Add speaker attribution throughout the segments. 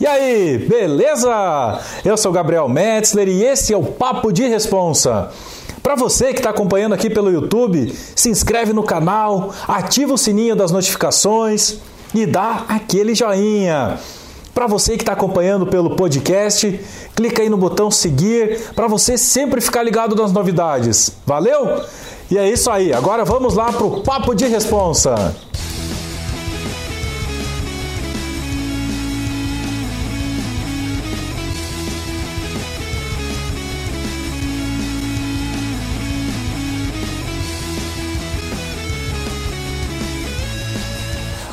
Speaker 1: E aí, beleza? Eu sou Gabriel Metzler e esse é o Papo de Responsa. Para você que está acompanhando aqui pelo YouTube, se inscreve no canal, ativa o sininho das notificações e dá aquele joinha. Para você que está acompanhando pelo podcast, clica aí no botão seguir para você sempre ficar ligado nas novidades. Valeu? E é isso aí. Agora vamos lá para o Papo de Responsa.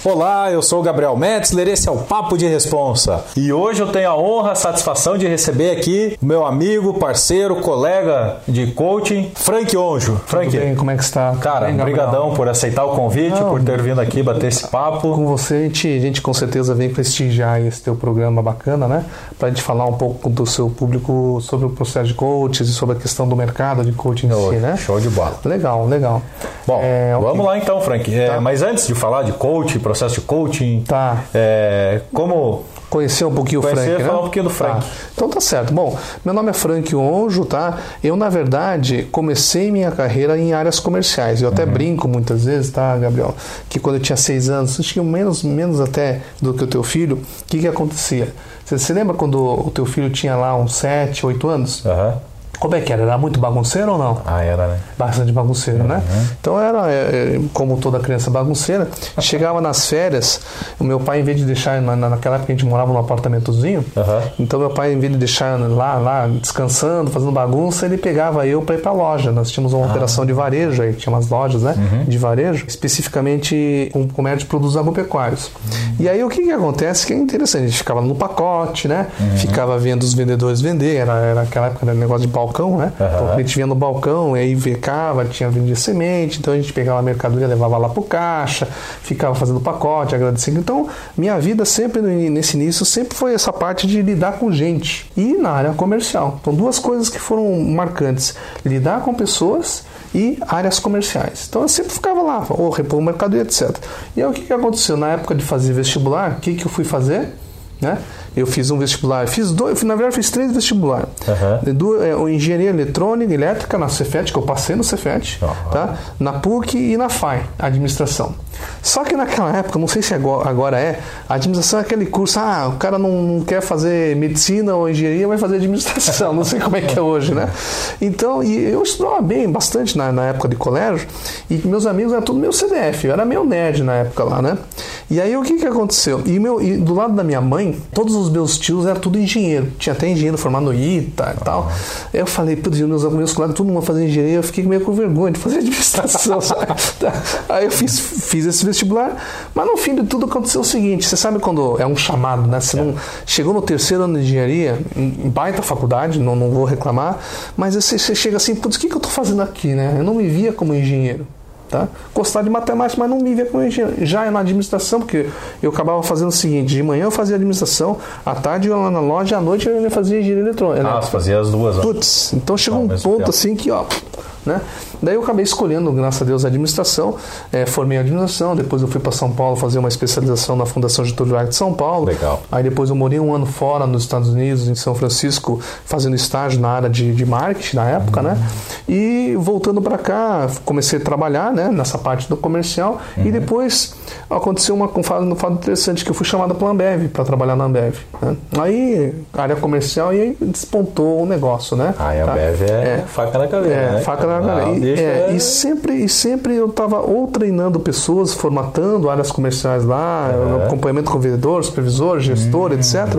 Speaker 1: Olá, eu sou o Gabriel Metzler, esse é o Papo de Responsa. E hoje eu tenho a honra, a satisfação de receber aqui o meu amigo, parceiro, colega de coaching, Frank Onjo. Frank,
Speaker 2: Tudo bem, como é que está?
Speaker 1: Cara,
Speaker 2: bem,
Speaker 1: brigadão por aceitar o convite,
Speaker 2: Não,
Speaker 1: por ter vindo aqui bater esse papo.
Speaker 2: Com você, a gente, a gente com certeza vem prestigiar esse teu programa bacana, né? Para a gente falar um pouco do seu público sobre o processo de coaches e sobre a questão do mercado de coaching em si, né?
Speaker 1: Show de bola.
Speaker 2: Legal, legal.
Speaker 1: Bom,
Speaker 2: É,
Speaker 1: vamos lá então, Frank. É,
Speaker 2: Tá.
Speaker 1: Mas antes de falar de coaching, processo de coaching,
Speaker 2: Tá.
Speaker 1: é, como
Speaker 2: Conhecer um pouquinho o
Speaker 1: Conhecer,
Speaker 2: Frank, né?
Speaker 1: falar um pouquinho do Frank.
Speaker 2: Tá. Então tá certo. Bom, meu nome é Frank Onjo, tá? Eu, na verdade, comecei minha carreira em áreas comerciais. Eu até
Speaker 1: Uhum.
Speaker 2: brinco muitas vezes, tá, Gabriel? Que quando eu tinha seis anos, eu tinha menos, menos até do que o teu filho, o que que acontecia? Você se lembra quando o teu filho tinha lá uns sete, oito anos?
Speaker 1: Aham.
Speaker 2: Como é que era? Era muito bagunceiro ou não?
Speaker 1: Ah, era, né?
Speaker 2: Bastante bagunceiro, né? Então era, é, é, como toda criança bagunceira, chegava nas férias, o meu pai, em vez de deixar, na, naquela época a gente morava num apartamentozinho,
Speaker 1: Aham.
Speaker 2: então meu pai, em vez de deixar lá, lá descansando, fazendo bagunça, ele pegava eu para ir para a loja. Nós tínhamos uma operação de varejo aí, tinha umas lojas, né? De varejo, especificamente um comércio de produtos agropecuários. E aí o que que acontece? Que é interessante, a gente ficava no pacote, né? Ficava vendo os vendedores vender, era, era aquela época era negócio de balcão, né? Então a gente vinha no balcão, e aí vecava, tinha vendia semente, então a gente pegava a mercadoria, levava lá pro caixa, ficava fazendo pacote, agradecendo. Então, minha vida sempre nesse início sempre foi essa parte de lidar com gente e na área comercial. Então, duas coisas que foram marcantes: lidar com pessoas e áreas comerciais. Então eu sempre ficava lá, ou repor o mercado e etc. E aí o que, que aconteceu? Na época de fazer vestibular, o que, que eu fui fazer? Né? Eu fiz um vestibular, fiz dois, na verdade fiz três vestibulares.
Speaker 1: Aham.
Speaker 2: Du- é, o engenharia eletrônica elétrica na Cefet, que eu passei no Cefet,
Speaker 1: Aham.
Speaker 2: tá? na PUC e na FAI, administração. Só que naquela época, não sei se agora, é, a administração é aquele curso, ah, o cara não, não quer fazer medicina ou engenharia, vai fazer administração, não sei como é que é hoje, né? Então, e eu estudava bem, bastante na, na época de colégio, e meus amigos eram tudo meu CDF, eu era meio nerd na época lá, né? E aí o que que aconteceu? E, meu, e do lado da minha mãe, todos os meus tios eram tudo engenheiro, tinha até engenheiro formado no ITA e tal. Eu falei, putz, meus meus colegas, todo mundo fazendo engenharia, eu fiquei meio com vergonha de fazer administração? Aí eu fiz, fiz esse vestibular, mas no fim de tudo aconteceu o seguinte: você sabe quando é um chamado, né? Você não chegou no terceiro ano de engenharia, em baita faculdade, não, não vou reclamar, mas você, você chega assim, putz, o que, que eu estou fazendo aqui, né? Eu não me via como engenheiro. Tá? Gostar de matemática, mas não me via como engenheiro. Já na administração, porque eu acabava fazendo o seguinte: de manhã eu fazia administração, à tarde eu ia lá na loja, à noite eu ia fazer engenharia eletrônica.
Speaker 1: Ah, você fazia as duas.
Speaker 2: Putz, então chegou
Speaker 1: Ao
Speaker 2: um ponto
Speaker 1: tempo.
Speaker 2: assim que, ó, né? Daí eu acabei escolhendo, graças a Deus, a administração, eh, formei a administração, depois eu fui para São Paulo fazer uma especialização na Fundação Getúlio Vargas de São Paulo.
Speaker 1: Legal.
Speaker 2: Aí depois eu morei um ano fora nos Estados Unidos, em São Francisco, fazendo estágio na área de, de marketing na época, né? E voltando para cá, comecei a trabalhar, né, nessa parte do comercial e depois aconteceu uma, um fato, um fato interessante que eu fui chamado para a Ambev, para trabalhar na Ambev. Né? Aí, área comercial, e aí despontou o negócio, né?
Speaker 1: Ah, a
Speaker 2: Tá?
Speaker 1: Bev é, faca na caveira,
Speaker 2: É,
Speaker 1: né?
Speaker 2: faca na caveira. E, é, e sempre, e sempre eu estava ou treinando pessoas, formatando áreas comerciais lá,
Speaker 1: Uhum.
Speaker 2: acompanhamento com vendedor, supervisor, gestor, etc.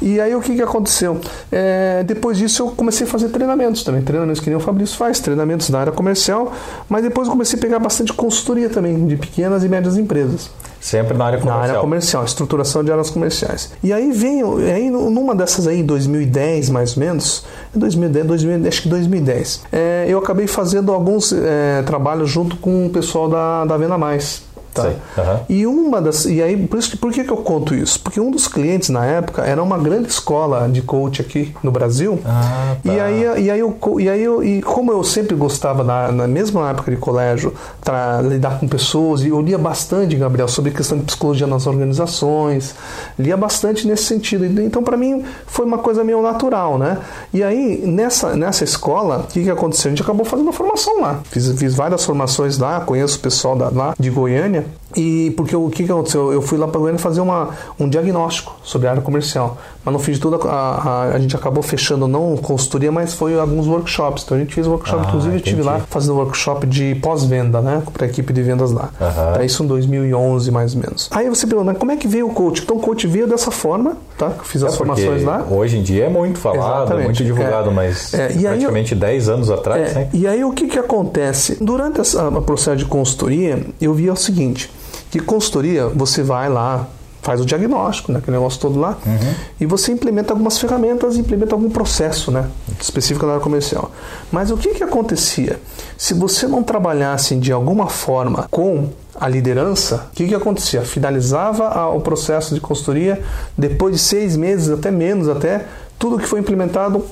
Speaker 2: E aí o que, que aconteceu? É, depois disso eu comecei a fazer treinamentos também, treinamentos que nem o Fabrício faz, treinamentos na área comercial, mas depois eu comecei a pegar bastante consultoria também de pequenas e médias empresas.
Speaker 1: Sempre na área
Speaker 2: Na
Speaker 1: comercial.
Speaker 2: área comercial, estruturação de áreas comerciais. E aí vem, aí numa dessas aí, em 2010 mais ou menos, 2010, 2010 acho que 2010, é, eu acabei fazendo alguns é, trabalhos junto com o pessoal da, da Venda Mais. Tá?
Speaker 1: Aham.
Speaker 2: E uma das. E aí, por, isso, que- por que, que eu conto isso? Porque um dos clientes na época era uma grande escola de coach aqui no Brasil.
Speaker 1: Ah, tá.
Speaker 2: E aí, e aí, eu, e aí eu, e como eu sempre gostava, na, na mesma época de colégio, para lidar com pessoas, e eu lia bastante, Gabriel, sobre questão de psicologia nas organizações, lia bastante nesse sentido. Então, para mim, foi uma coisa meio natural, né? E aí, nessa, nessa escola, o que, que aconteceu? A gente acabou fazendo uma formação lá. Fiz, fiz várias formações lá, conheço o pessoal da, lá de Goiânia. later. E porque o que, que aconteceu? Eu fui lá para Goiânia fazer uma, um diagnóstico sobre a área comercial. Mas no fim de tudo, a, a, a gente acabou fechando não consultoria, mas foi alguns workshops. Então a gente fez workshop,
Speaker 1: Ah,
Speaker 2: inclusive eu estive
Speaker 1: entendi.
Speaker 2: lá fazendo workshop de pós-venda, né? Para a equipe de vendas lá.
Speaker 1: Aham.
Speaker 2: Tá, isso em 2011, mais ou menos. Aí você pergunta, como é que veio o coach? Então o coach veio dessa forma, tá? Eu Fiz as
Speaker 1: É porque
Speaker 2: formações lá.
Speaker 1: Hoje em dia é muito falado, é
Speaker 2: Exatamente.
Speaker 1: muito divulgado,
Speaker 2: É.
Speaker 1: mas
Speaker 2: É, aí
Speaker 1: praticamente 10 anos atrás,
Speaker 2: É,
Speaker 1: né?
Speaker 2: e aí o que, que acontece? Durante essa a processo de consultoria, eu via o seguinte, que consultoria, você vai lá, faz o diagnóstico, né, aquele negócio todo lá, e você implementa algumas ferramentas, implementa algum processo, né, específico na área comercial. Mas o que, que acontecia? Se você não trabalhasse de alguma forma com a liderança, o que, que acontecia? Finalizava a- o processo de consultoria, depois de seis meses, até menos, até tudo que foi implementado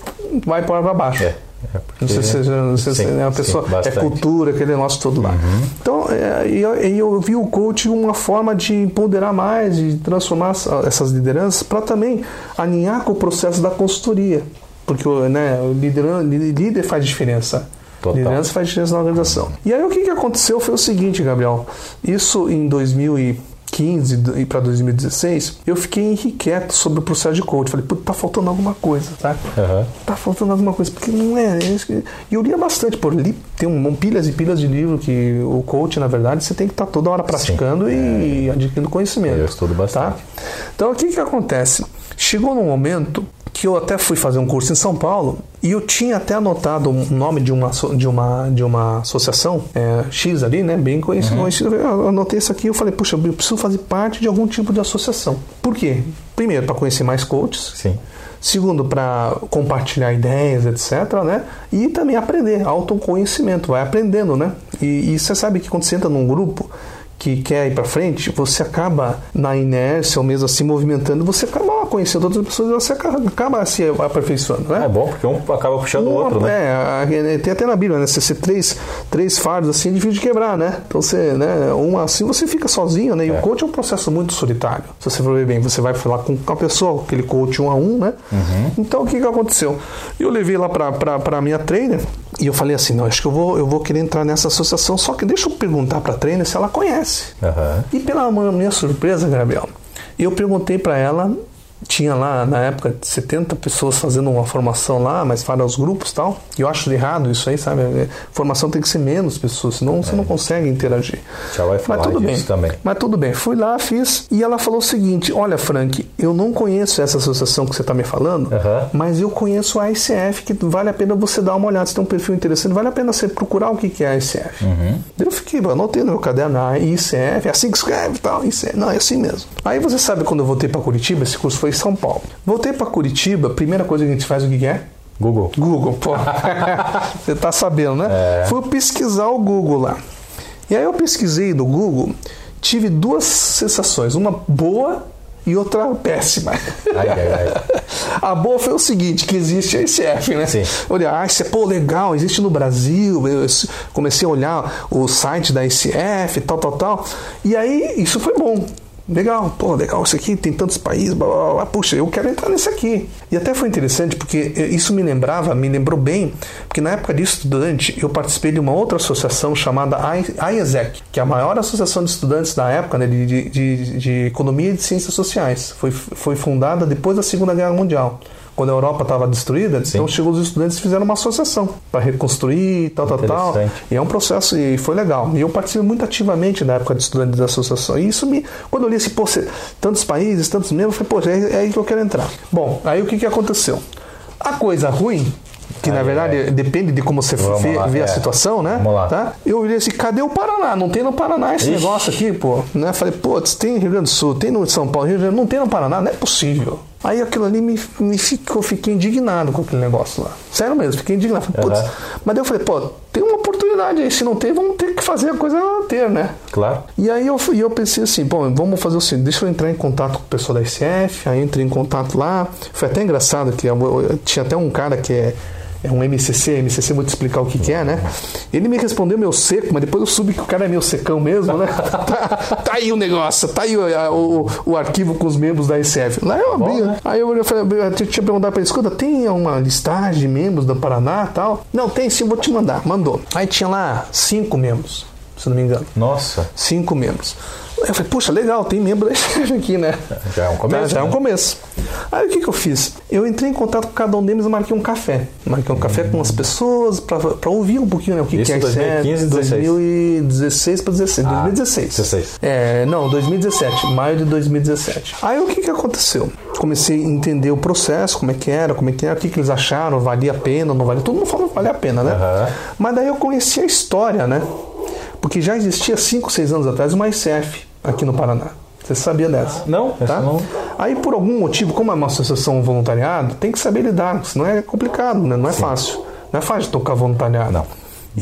Speaker 2: vai para baixo.
Speaker 1: É, é porque-
Speaker 2: Não sei se não sei se
Speaker 1: Sim,
Speaker 2: é uma
Speaker 1: sim,
Speaker 2: pessoa, é
Speaker 1: bastante. Uhum.
Speaker 2: cultura, aquele negócio todo lá. Então, é, e eu, e eu vi o coach uma forma de empoderar mais, de transformar essa- essas lideranças para também alinhar com o processo da consultoria. Porque né, o líder faz diferença.
Speaker 1: Total.
Speaker 2: Liderança faz diferença na organização. E aí o que, que aconteceu foi o seguinte, Gabriel. Isso em 2015 e para 2016, eu fiquei inquieto sobre o processo de coach. Falei, tá faltando alguma coisa, tá?
Speaker 1: Aham.
Speaker 2: tá faltando alguma coisa, porque não é. é isso que- E eu lia bastante, pô, li, tem um, pilhas e pilhas de livro que o coach, na verdade, você tem que estar toda hora praticando e adquirindo conhecimento.
Speaker 1: Eu estudo bastante.
Speaker 2: Tá? Então, o que que acontece? Chegou num momento que eu até fui fazer um curso em São Paulo e eu tinha até anotado o nome de uma, de uma, de uma associação é, X ali, né? Bem conhecido.
Speaker 1: Uhum.
Speaker 2: Eu anotei isso aqui e eu falei, puxa, eu preciso fazer parte de algum tipo de associação. Por quê? Primeiro, para conhecer mais coaches.
Speaker 1: Sim.
Speaker 2: Segundo, para compartilhar ideias, etc. Né? E também aprender, autoconhecimento, vai aprendendo, né? E, e você sabe que quando você entra num grupo que quer ir para frente, você acaba na inércia ou mesmo assim movimentando, você acaba conhecendo outras pessoas e você acaba, acaba se aperfeiçoando, né?
Speaker 1: É bom porque um acaba puxando o outro, né?
Speaker 2: É, a- a- tem até na Bíblia, né? Você ser três, três fardos assim é difícil de quebrar, né? Então você, né? Um assim você fica sozinho, né? E
Speaker 1: É.
Speaker 2: o coach é um processo muito solitário. Se você for ver bem, você vai falar com a pessoa, aquele coach um a um, né?
Speaker 1: Uhum.
Speaker 2: Então o que que aconteceu? Eu levei lá pra minha trainer e eu falei assim, não, acho que eu vou, eu vou querer entrar nessa associação, só que deixa eu perguntar pra trainer se ela conhece.
Speaker 1: Aham.
Speaker 2: E pela minha surpresa, Gabriel, eu perguntei para ela, tinha lá na época 70 pessoas fazendo uma formação lá, mas para os grupos e tal. E eu acho errado isso aí, sabe? É, Formação tem que ser menos pessoas, senão você não consegue interagir.
Speaker 1: Já vai falar
Speaker 2: mas tudo
Speaker 1: disso
Speaker 2: bem.
Speaker 1: também.
Speaker 2: Mas tudo bem, fui lá, fiz, e ela falou o seguinte: Olha, Frank, eu não conheço essa associação que você está me falando,
Speaker 1: Aham.
Speaker 2: mas eu conheço a ICF, que vale a pena você dar uma olhada. Se tem um perfil interessante, vale a pena você procurar o que que é a ICF.
Speaker 1: Uhum.
Speaker 2: Eu fiquei, anotei no meu caderno, a ICF, é assim que escreve e tal, ICF. Não, é assim mesmo. Aí você sabe quando eu voltei para Curitiba, esse curso foi em São Paulo. Voltei para Curitiba, primeira coisa que a gente faz, o que que é?
Speaker 1: Google.
Speaker 2: Google, pô. Você tá sabendo, né?
Speaker 1: É.
Speaker 2: Fui pesquisar o Google lá. E aí eu pesquisei no Google, tive duas sensações, uma boa e outra péssima.
Speaker 1: Ai, ai, ai.
Speaker 2: A boa foi o seguinte, que existe a ICF, né?
Speaker 1: Sim.
Speaker 2: Olha, ah, isso é pô, legal, existe no Brasil. Eu comecei a olhar o site da ICF, tal, tal, tal. E aí, isso foi bom. Legal, pô, legal, isso aqui tem tantos países, blá, blá, blá. puxa, eu quero entrar nesse aqui. E até foi interessante porque eh, isso me lembrava, me lembrou bem, porque na época de estudante eu participei de uma outra associação chamada IESEC, que é a maior associação de estudantes da época né, de, de, de, de economia e de ciências sociais. Foi, foi fundada depois da Segunda Guerra Mundial quando a Europa estava destruída,
Speaker 1: Sim.
Speaker 2: então chegou os estudantes e fizeram uma associação para reconstruir, tal, tal, tal. E é um processo e foi legal. E eu participei muito ativamente da época de estudantes da associação. E isso me, quando eu li assim, pô, tantos países, tantos membros, eu falei, pô, é, é aí que eu quero entrar. Bom, aí o que, que aconteceu? A coisa ruim, que na
Speaker 1: Ai,
Speaker 2: verdade
Speaker 1: ai.
Speaker 2: depende de como você vê,
Speaker 1: lá,
Speaker 2: vê a
Speaker 1: é.
Speaker 2: situação, né?
Speaker 1: Vamos lá.
Speaker 2: Tá? Eu olhei assim, cadê o Paraná? Não tem no Paraná esse
Speaker 1: Ixi.
Speaker 2: negócio aqui, pô. Né? Falei, pô, tem no Rio Grande do Sul, tem no São Paulo, Rio de Janeiro, não tem no Paraná, não é possível. Aí aquilo ali me, me ficou, eu fiquei indignado com aquele negócio lá. Sério mesmo, fiquei indignado. Falei,
Speaker 1: Aham.
Speaker 2: Mas daí eu falei, pô, tem uma oportunidade aí se não tem, vamos ter que fazer a coisa ter, né?
Speaker 1: Claro.
Speaker 2: E aí eu, eu pensei assim, bom, vamos fazer o seguinte, deixa eu entrar em contato com o pessoal da SF, aí entrei em contato lá. Foi até engraçado que eu, eu, tinha até um cara que é é um MCC, MCC vou te explicar o que, que é, né? Ele me respondeu meu seco, mas depois eu soube que o cara é meu secão mesmo, né? tá, tá aí o negócio, tá aí o, o, o, arquivo com os membros da SF. Lá eu abri, Bom, né? aí eu, eu, falei, eu tinha perguntado pra ele, escuta, tem uma listagem de membros do Paraná e tal? Não, tem sim, vou te mandar. Mandou. Aí tinha lá cinco membros, se não me engano.
Speaker 1: Nossa.
Speaker 2: Cinco membros. Eu falei, puxa, legal, tem membro da SF aqui, né?
Speaker 1: Já é um começo.
Speaker 2: Já, já é um né? começo. Aí o que, que eu fiz? Eu entrei em contato com cada um deles e marquei um café. Marquei um café com as pessoas para ouvir um pouquinho né, o que,
Speaker 1: Isso
Speaker 2: que é
Speaker 1: 2015
Speaker 2: e 2016 para 16. Ah, 2016.
Speaker 1: 16.
Speaker 2: É, não, 2017. Maio de 2017. Aí o que, que aconteceu? Comecei a entender o processo, como é que era, como é que era, o que, que eles acharam, valia a pena, não valia. Todo mundo fala que valia a pena, né? Uhum. Mas daí eu conheci a história, né? Porque já existia 5, 6 anos atrás uma ICF aqui no Paraná. Você sabia dessa?
Speaker 1: Não,
Speaker 2: tá?
Speaker 1: não.
Speaker 2: Aí, por algum motivo, como é uma associação voluntariado, tem que saber lidar, senão é complicado, né? não é Sim. fácil. Não é fácil tocar voluntariado.
Speaker 1: Não.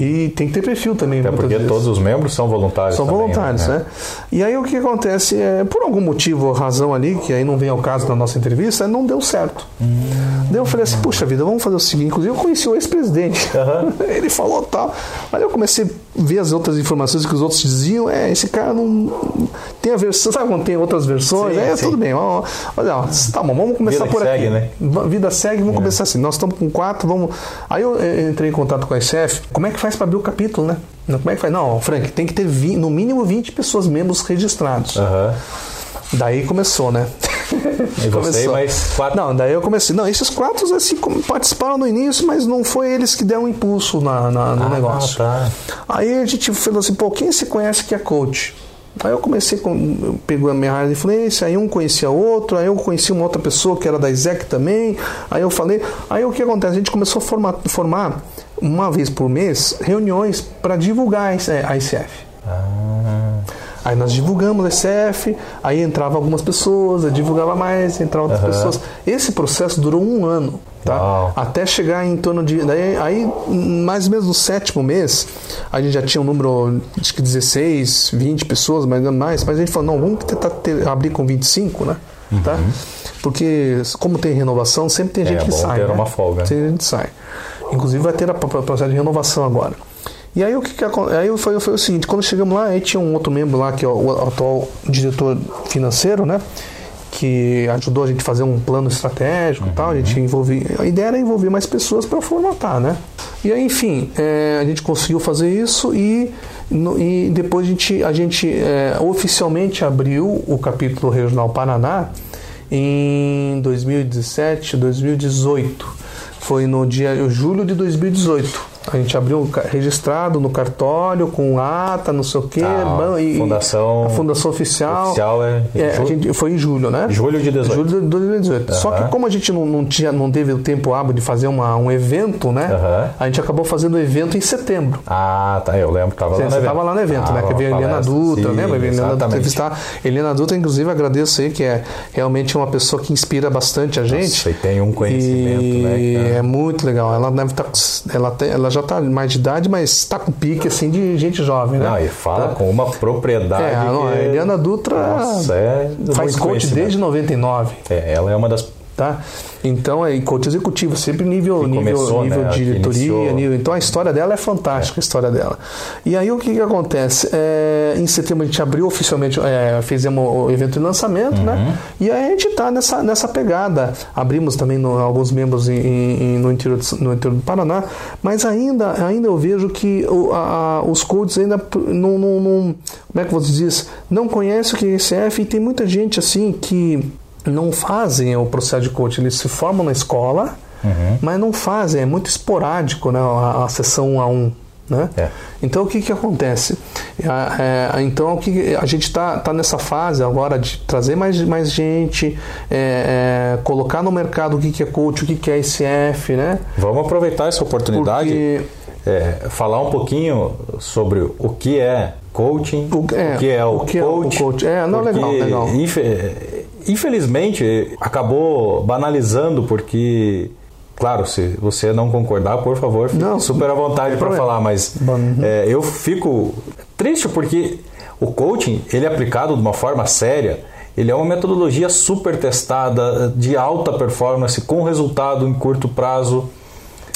Speaker 2: E tem que ter perfil também.
Speaker 1: Até porque
Speaker 2: vezes.
Speaker 1: todos os membros são voluntários.
Speaker 2: São
Speaker 1: também,
Speaker 2: voluntários, né? né? E aí o que acontece é, por algum motivo, razão ali, que aí não vem ao caso da nossa entrevista, não deu certo. Hum. Daí eu falei assim, puxa vida, vamos fazer o seguinte. Inclusive eu conheci o ex-presidente. Uhum. Ele falou tal. Aí eu comecei a ver as outras informações que os outros diziam. É, esse cara não. Tem a versão. Sabe quando tem outras versões? Sim, é, sim. tudo bem. Olha, tá bom, vamos começar
Speaker 1: Vida
Speaker 2: por aqui.
Speaker 1: Segue, né?
Speaker 2: Vida segue, vamos é. começar assim. Nós estamos com quatro, vamos. Aí eu entrei em contato com a SF. Como é que faz para abrir o capítulo, né? Como é que faz? Não, Frank, tem que ter 20, no mínimo 20 pessoas, membros registrados.
Speaker 1: Uhum.
Speaker 2: Daí começou, né?
Speaker 1: E você mais quatro?
Speaker 2: Não, daí eu comecei. Não, esses quatro assim, participaram no início, mas não foi eles que deram um impulso na, na no
Speaker 1: ah,
Speaker 2: negócio.
Speaker 1: Tá.
Speaker 2: Aí a gente falou assim, pô, quem se conhece que é coach? Aí eu comecei com. Pegou a minha área de influência, aí um conhecia outro, aí eu conheci uma outra pessoa que era da ISEC também. Aí eu falei. Aí o que acontece? A gente começou a formar, formar uma vez por mês reuniões para divulgar a ICF.
Speaker 1: Ah.
Speaker 2: Aí nós divulgamos a ICF, aí entrava algumas pessoas, divulgava mais, entravam outras uhum. pessoas. Esse processo durou um ano. Tá? Até chegar em torno de. Daí, aí, mais ou menos no sétimo mês, a gente já tinha um número, que 16, 20 pessoas, mais mais, mas a gente falou, não, vamos tentar ter, abrir com 25, né? Uhum. Tá? Porque, como tem renovação, sempre tem
Speaker 1: é,
Speaker 2: gente que sai.
Speaker 1: Ter
Speaker 2: né?
Speaker 1: uma folga.
Speaker 2: Tem gente que sai. Inclusive vai ter a processo de renovação agora. E aí o que, que aí foi, foi o seguinte, quando chegamos lá, aí tinha um outro membro lá, que é o, atual diretor financeiro, né? que ajudou a gente a fazer um plano estratégico uhum. tal. A gente envolver, a ideia era envolver mais pessoas para formatar, né? E aí, enfim, é, a gente conseguiu fazer isso e, no, e depois a gente, a gente é, oficialmente abriu o capítulo regional Paraná em 2017, 2018. Foi no dia julho de 2018. A gente abriu registrado no cartório, com ata, não sei o quê.
Speaker 1: Ah,
Speaker 2: e,
Speaker 1: fundação,
Speaker 2: a fundação oficial.
Speaker 1: Oficial é.
Speaker 2: é a gente, foi em julho, né?
Speaker 1: Julho de 18.
Speaker 2: Julho de 2018. Uhum. Só que como a gente não, não, tinha, não teve o tempo hábil de fazer uma, um evento, né?
Speaker 1: Uhum.
Speaker 2: A gente acabou fazendo o evento em setembro.
Speaker 1: Ah, tá. Eu lembro que estava lá no
Speaker 2: Você
Speaker 1: evento.
Speaker 2: estava lá no evento, né? Que veio a Helena Dutra, né? Helena Dutra Helena Dutra, inclusive, agradeço aí, que é realmente uma pessoa que inspira bastante a gente.
Speaker 1: Nossa, e tem um conhecimento,
Speaker 2: e
Speaker 1: né?
Speaker 2: É muito legal. Ela deve estar. Tá, ela, tem, ela já está mais de idade mas está com pique assim de gente jovem, né?
Speaker 1: Não, e fala tá. com uma propriedade.
Speaker 2: É,
Speaker 1: a,
Speaker 2: que... a Eliana Dutra
Speaker 1: Nossa, é
Speaker 2: faz coach desde 99.
Speaker 1: É, ela é uma das
Speaker 2: tá? Então é coach executivo, sempre nível
Speaker 1: que
Speaker 2: nível,
Speaker 1: começou,
Speaker 2: nível
Speaker 1: né?
Speaker 2: diretoria, nível. Então a história dela é fantástica, é. a história dela. E aí o que, que acontece? É, em setembro a gente abriu oficialmente, é, fizemos o evento de lançamento, né? uhum. né? E aí a gente está nessa, nessa pegada. Abrimos também no, alguns membros em, em, no, interior, no interior do Paraná, mas ainda, ainda eu vejo que o, a, os coaches ainda não, não, não, como é que você diz? Não conhece o que é ICF e tem muita gente assim que não fazem o processo de coaching, eles se formam na escola, uhum. mas não fazem, é muito esporádico né, a, a sessão 1 a 1. Né?
Speaker 1: É.
Speaker 2: Então o que, que acontece? É, é, então o que a gente está tá nessa fase agora de trazer mais, mais gente, é, é, colocar no mercado o que, que é coach, o que, que é ICF, né?
Speaker 1: Vamos aproveitar essa oportunidade, Porque... É, falar um pouquinho sobre o que é coaching, o, o que é o, o que coach.
Speaker 2: É o coach. É, não, legal, legal
Speaker 1: infelizmente, acabou banalizando porque Claro, se você não concordar, por favor, fique
Speaker 2: Não,
Speaker 1: super à vontade para falar, mas
Speaker 2: Uhum.
Speaker 1: é, eu fico triste porque o coaching, ele é aplicado de uma forma séria, ele é uma metodologia super testada, de alta performance, com resultado em curto prazo.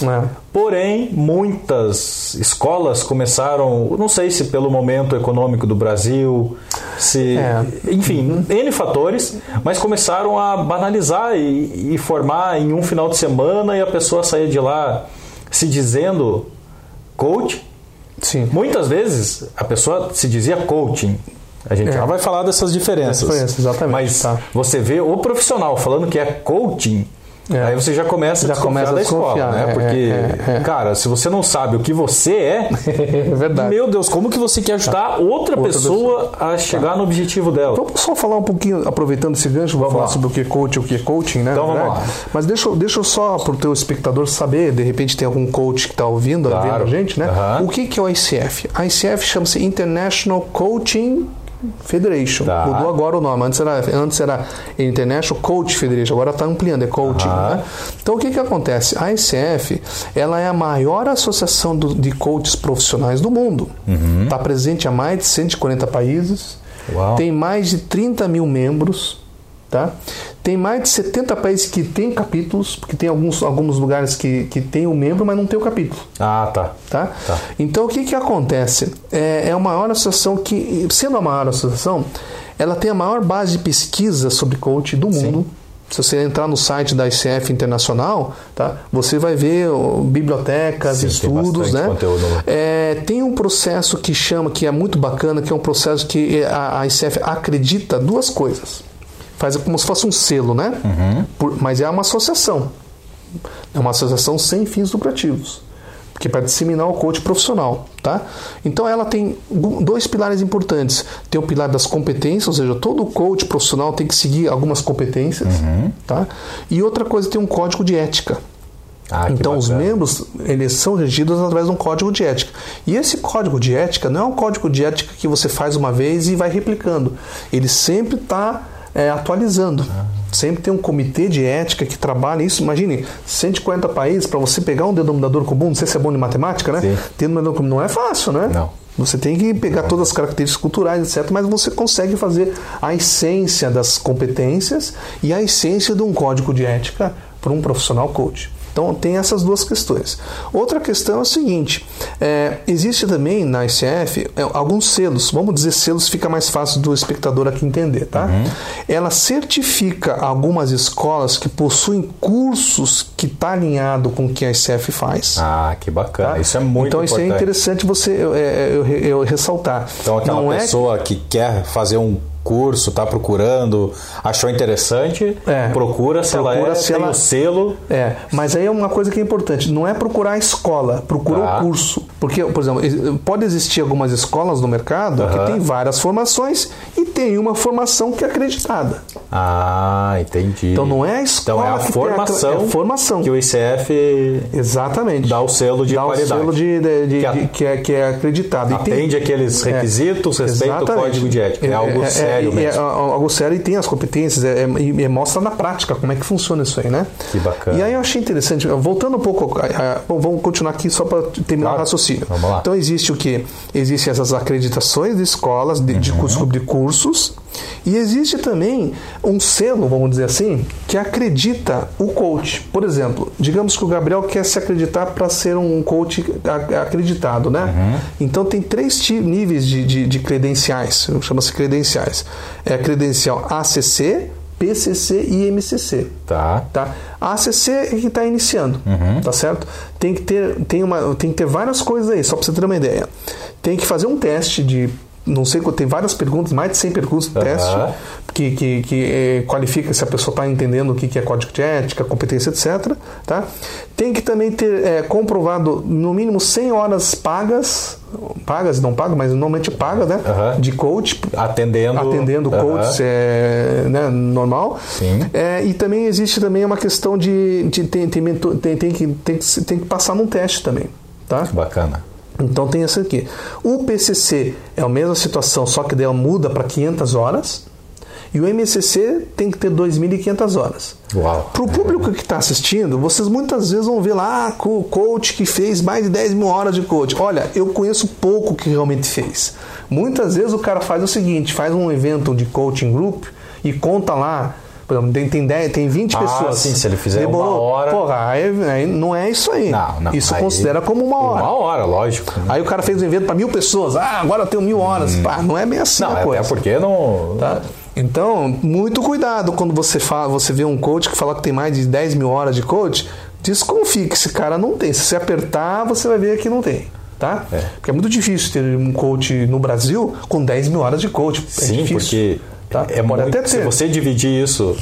Speaker 2: É.
Speaker 1: Porém, muitas escolas começaram, não sei se pelo momento econômico do Brasil, se,
Speaker 2: É.
Speaker 1: enfim, N fatores, mas começaram a banalizar e, e formar em um final de semana e a pessoa sair de lá se dizendo coach.
Speaker 2: Sim.
Speaker 1: Muitas vezes a pessoa se dizia coaching. A gente
Speaker 2: É.
Speaker 1: já vai falar dessas diferenças.
Speaker 2: Exatamente,
Speaker 1: Mas
Speaker 2: tá.
Speaker 1: você vê o profissional falando que é coaching,
Speaker 2: É.
Speaker 1: aí você já começa
Speaker 2: Já
Speaker 1: a
Speaker 2: começa a
Speaker 1: da escola, né?
Speaker 2: é,
Speaker 1: Porque,
Speaker 2: é, é.
Speaker 1: cara, se você não sabe o que você é,
Speaker 2: É verdade.
Speaker 1: meu Deus, como que você quer ajudar outra,
Speaker 2: Outra
Speaker 1: pessoa a chegar no objetivo dela?
Speaker 2: Vamos só falar um pouquinho, aproveitando esse gancho, vamos falar
Speaker 1: lá.
Speaker 2: sobre o que é coach e o que é coaching, né?
Speaker 1: Então vamos lá.
Speaker 2: Mas deixa, eu- deixa eu só para o teu espectador saber, de repente tem algum coach que está ouvindo,
Speaker 1: Claro.
Speaker 2: vendo a gente, né? O que, que é o ICF? A ICF chama-se International Coaching Federation.
Speaker 1: Tá.
Speaker 2: Mudou agora o nome. Antes era, antes era International Coach Federation, agora está ampliando, é coaching. Né? Então o que, que acontece? A ICF ela é a maior associação do- de coaches profissionais do mundo. Está presente há mais de 140 países.
Speaker 1: Uau.
Speaker 2: Tem mais de 30 mil membros. Tá? Tem mais de 70 países que têm capítulos, porque tem alguns, alguns lugares que, que tem o membro, mas não tem o capítulo.
Speaker 1: Ah, tá.
Speaker 2: Tá?
Speaker 1: Tá.
Speaker 2: Então o que, que acontece? É, é a maior associação que, sendo a maior associação, ela tem a maior base de pesquisa sobre coach do mundo. Se você entrar no site da ICF Internacional, tá? você vai ver bibliotecas,
Speaker 1: Sim, tem
Speaker 2: estudos,
Speaker 1: bastante
Speaker 2: né?
Speaker 1: conteúdo.
Speaker 2: É, tem um processo que chama, que é muito bacana, que é um processo que a, a ICF acredita duas coisas. Faz como se fosse um selo, né?
Speaker 1: Uhum.
Speaker 2: Por- mas é uma associação. É uma associação sem fins lucrativos. Que é para disseminar o coach profissional, tá? Então ela tem dois pilares importantes. Tem o pilar das competências, ou seja, todo coach profissional tem que seguir algumas competências,
Speaker 1: Uhum.
Speaker 2: tá? E outra coisa tem um código de ética.
Speaker 1: Ah,
Speaker 2: Então, os membros eles são regidos através de um código de ética. E esse código de ética não é um código de ética que você faz uma vez e vai replicando. Ele sempre está atualizando. Sempre tem um comitê de ética que trabalha isso. Imagine, 140 países para você pegar um denominador comum. Não sei se é bom de matemática, né?
Speaker 1: Sim.
Speaker 2: Um denominador comum não é fácil, né?
Speaker 1: Não.
Speaker 2: Você tem que pegar todas as características culturais, etc., mas você consegue fazer a essência das competências e a essência de um código de ética para um profissional coach. Então tem essas duas questões. Outra questão é o seguinte: é, existe também na ICF é, alguns selos, vamos dizer selos, fica mais fácil do espectador aqui entender, tá? Ela certifica algumas escolas que possuem cursos que está alinhado com o que a ICF faz.
Speaker 1: Ah, que bacana.
Speaker 2: tá?
Speaker 1: Isso é muito
Speaker 2: então,
Speaker 1: importante.
Speaker 2: isso é interessante você eu, eu- eu- eu ressaltar.
Speaker 1: Então, aquela
Speaker 2: Não é
Speaker 1: pessoa que quer fazer um curso, está procurando, achou interessante,
Speaker 2: É.
Speaker 1: procura se ela
Speaker 2: Procura
Speaker 1: é,
Speaker 2: se
Speaker 1: tem
Speaker 2: ela-
Speaker 1: o selo.
Speaker 2: É, mas aí é uma coisa que é importante, não é procurar a escola, procura
Speaker 1: Tá.
Speaker 2: o curso. Porque, por exemplo, ex- pode existir algumas escolas no mercado que tem várias formações e tem uma formação que é acreditada.
Speaker 1: Ah, entendi.
Speaker 2: Então não é a escola
Speaker 1: Então é a formação,
Speaker 2: é a formação.
Speaker 1: que o ICF
Speaker 2: Exatamente.
Speaker 1: dá o selo de
Speaker 2: Dá
Speaker 1: qualidade.
Speaker 2: o selo de, de- de-
Speaker 1: Que a-
Speaker 2: de- que, é, que é acreditado. E tem-
Speaker 1: atende aqueles requisitos, respeita o código de ética. É, algo sério
Speaker 2: é,
Speaker 1: mesmo.
Speaker 2: É, algo sério e tem as competências é, é, e, mostra na prática como é que funciona isso aí, né?
Speaker 1: Que bacana.
Speaker 2: E aí eu achei interessante, voltando um pouco, a- a- bom, vamos continuar aqui só para terminar
Speaker 1: Claro.
Speaker 2: o raciocínio.
Speaker 1: Vamos lá.
Speaker 2: Então existe o que? Existem essas acreditações de escolas, de, de
Speaker 1: Uhum.
Speaker 2: cursos de cursos, e existe também um selo, vamos dizer assim, que acredita o coach. Por exemplo, digamos que o Gabriel quer se acreditar para ser um coach acreditado, né?
Speaker 1: Uhum.
Speaker 2: Então tem três níveis de, de, de credenciais, chama-se credenciais. É a credencial ACC, PCC e MCC.
Speaker 1: Tá.
Speaker 2: Tá? A ACC é que está iniciando,
Speaker 1: Uhum.
Speaker 2: tá certo? Tem que, ter, tem, uma, tem que ter várias coisas aí, só para você ter uma ideia. Tem que fazer um teste de. Não sei, tem várias perguntas, mais de 100 perguntas de
Speaker 1: Aham.
Speaker 2: teste, que, que, que eh, qualifica se a pessoa está entendendo o que, que é código de ética, competência, etc. Tá? Tem que também ter eh, comprovado no mínimo 100 horas pagas, pagas e não pagas, mas normalmente pagas, né?
Speaker 1: Aham.
Speaker 2: De coach,
Speaker 1: Atendendo.
Speaker 2: atendendo coaches é, né, normal.
Speaker 1: Sim.
Speaker 2: É, e também existe também uma questão de, de tem, tem, tem, tem, que, tem, que, tem que passar num teste também. Tá?
Speaker 1: Bacana.
Speaker 2: Então tem essa aqui. O PCC é a mesma situação, só que daí ela muda para 500 horas. E o MCC tem que ter 2.500 horas. Para o público que está assistindo, vocês muitas vezes vão ver lá ah, o coach que fez mais de 10 mil horas de coach. Olha, eu conheço pouco que realmente fez. Muitas vezes o cara faz o seguinte: faz um evento de coaching group e conta lá por exemplo, tem, tem, 10, tem 20
Speaker 1: Ah,
Speaker 2: pessoas.
Speaker 1: sim, se ele fizer uma
Speaker 2: Demorou.
Speaker 1: hora-
Speaker 2: Porra, aí, aí não é isso aí.
Speaker 1: Não, não.
Speaker 2: Isso
Speaker 1: Aí-
Speaker 2: considera como uma hora.
Speaker 1: Uma hora, lógico. né?
Speaker 2: Aí o cara fez um evento para mil pessoas. Ah, agora eu tenho mil horas. Pá, não é bem assim
Speaker 1: Hum. Não,
Speaker 2: a
Speaker 1: até
Speaker 2: coisa.
Speaker 1: porque não.
Speaker 2: Tá? Então, muito cuidado quando você fala, você vê um coach que fala que tem mais de 10 mil horas de coach, desconfie que esse cara não tem. Se você apertar, você vai ver que não tem. Tá?
Speaker 1: É.
Speaker 2: Porque é muito difícil ter um coach no Brasil com 10 mil horas de coach. É
Speaker 1: Sim,
Speaker 2: difícil.
Speaker 1: porque
Speaker 2: Tá?
Speaker 1: é
Speaker 2: Pode
Speaker 1: muito,
Speaker 2: até
Speaker 1: se
Speaker 2: ter.
Speaker 1: você dividir isso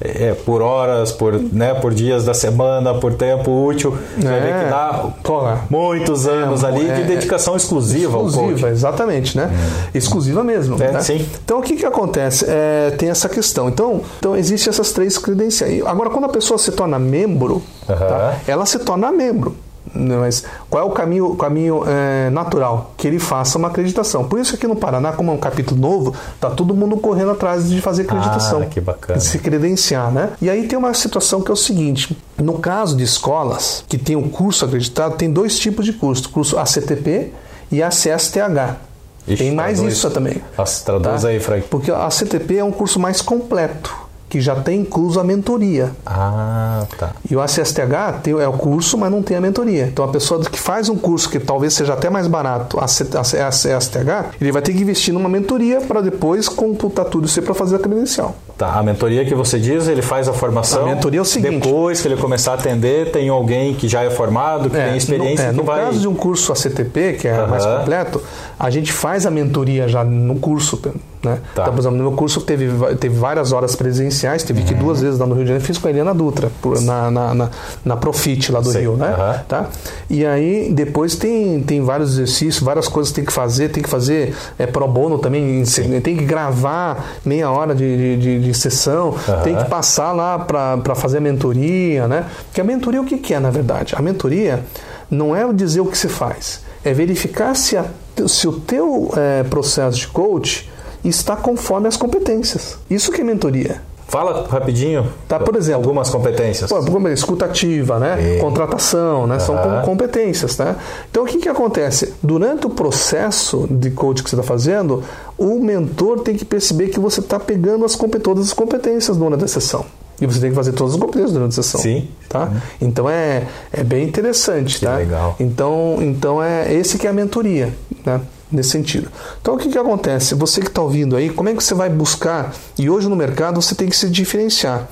Speaker 1: é, por horas, por, né, por dias da semana, por tempo útil, você vai ver
Speaker 2: É.
Speaker 1: que dá
Speaker 2: Porra.
Speaker 1: muitos anos
Speaker 2: É,
Speaker 1: ali
Speaker 2: é,
Speaker 1: de dedicação exclusiva, ao
Speaker 2: Exclusiva,
Speaker 1: coach.
Speaker 2: exatamente, né? Exclusiva mesmo.
Speaker 1: É,
Speaker 2: né?
Speaker 1: sim.
Speaker 2: Então o que, que acontece? É, tem essa questão. Então, então existem essas três credenciais. Agora, quando a pessoa se torna membro, tá? ela se torna membro. Né, Mas qual é o caminho, caminho é, natural? Que ele faça uma acreditação. Por isso aqui no Paraná, como é um capítulo novo, tá todo mundo correndo atrás de fazer acreditação.
Speaker 1: Ah, que bacana.
Speaker 2: De se credenciar, né? E aí tem uma situação que é o seguinte: no caso de escolas que tem o curso acreditado, tem dois tipos de curso: curso ACTP e ACSTH.
Speaker 1: Ixi,
Speaker 2: tem mais
Speaker 1: traduz.
Speaker 2: isso também.
Speaker 1: Traduz
Speaker 2: tá?
Speaker 1: aí, Frank.
Speaker 2: Porque a ACTP é um curso mais completo, que já tem incluso a mentoria.
Speaker 1: Ah, tá.
Speaker 2: E o ACSTH tem, é o curso, mas não tem a mentoria. Então a pessoa que faz um curso que talvez seja até mais barato, a ACSTH, ele vai ter que investir numa mentoria para depois computar tudo isso para fazer a credencial.
Speaker 1: Tá, a mentoria que você diz, ele faz a formação.
Speaker 2: A mentoria é o seguinte-
Speaker 1: Depois que ele começar a atender, tem alguém que já é formado, que tem experiência,
Speaker 2: no, é, no
Speaker 1: vai.
Speaker 2: caso de um curso ACTP, que é
Speaker 1: Aham.
Speaker 2: mais completo, a gente faz a mentoria já no curso. Né?
Speaker 1: Tá.
Speaker 2: Então, por exemplo, no meu curso teve, teve várias horas presenciais, teve que ir
Speaker 1: Uhum.
Speaker 2: duas vezes lá no Rio de Janeiro, fiz com a Eliana Dutra, por- na, na, na, na Profit lá do
Speaker 1: Sei,
Speaker 2: Rio. Né?
Speaker 1: aham.
Speaker 2: Tá? E aí depois tem, tem vários exercícios, várias coisas que tem que fazer, tem que fazer é, pro bono também, tem que gravar meia hora de, de, de- de sessão,
Speaker 1: Aham.
Speaker 2: tem que passar lá para fazer a mentoria, né? Porque a mentoria o que, que é, na verdade? A mentoria não é dizer o que se faz, é verificar se, a- se o teu eh, processo de coach está conforme as competências. Isso que é mentoria.
Speaker 1: Fala rapidinho.
Speaker 2: Tá, por exemplo,
Speaker 1: Algumas competências.
Speaker 2: Pô, é, escutativa, né?
Speaker 1: É.
Speaker 2: Contratação, né? São
Speaker 1: Aham.
Speaker 2: com- competências, né? Então o que, que acontece? Durante o processo de coach que você está fazendo, o mentor tem que perceber que você está pegando as todas as competências durante a sessão. E você tem que fazer todas as competências durante a sessão.
Speaker 1: Sim.
Speaker 2: Tá? Então é, é bem interessante,
Speaker 1: Que
Speaker 2: tá?
Speaker 1: legal.
Speaker 2: Então, então é esse que é a mentoria, né? Nesse sentido. Então o que, que acontece? Você que está ouvindo aí, como é que você vai buscar? E hoje no mercado você tem que se diferenciar.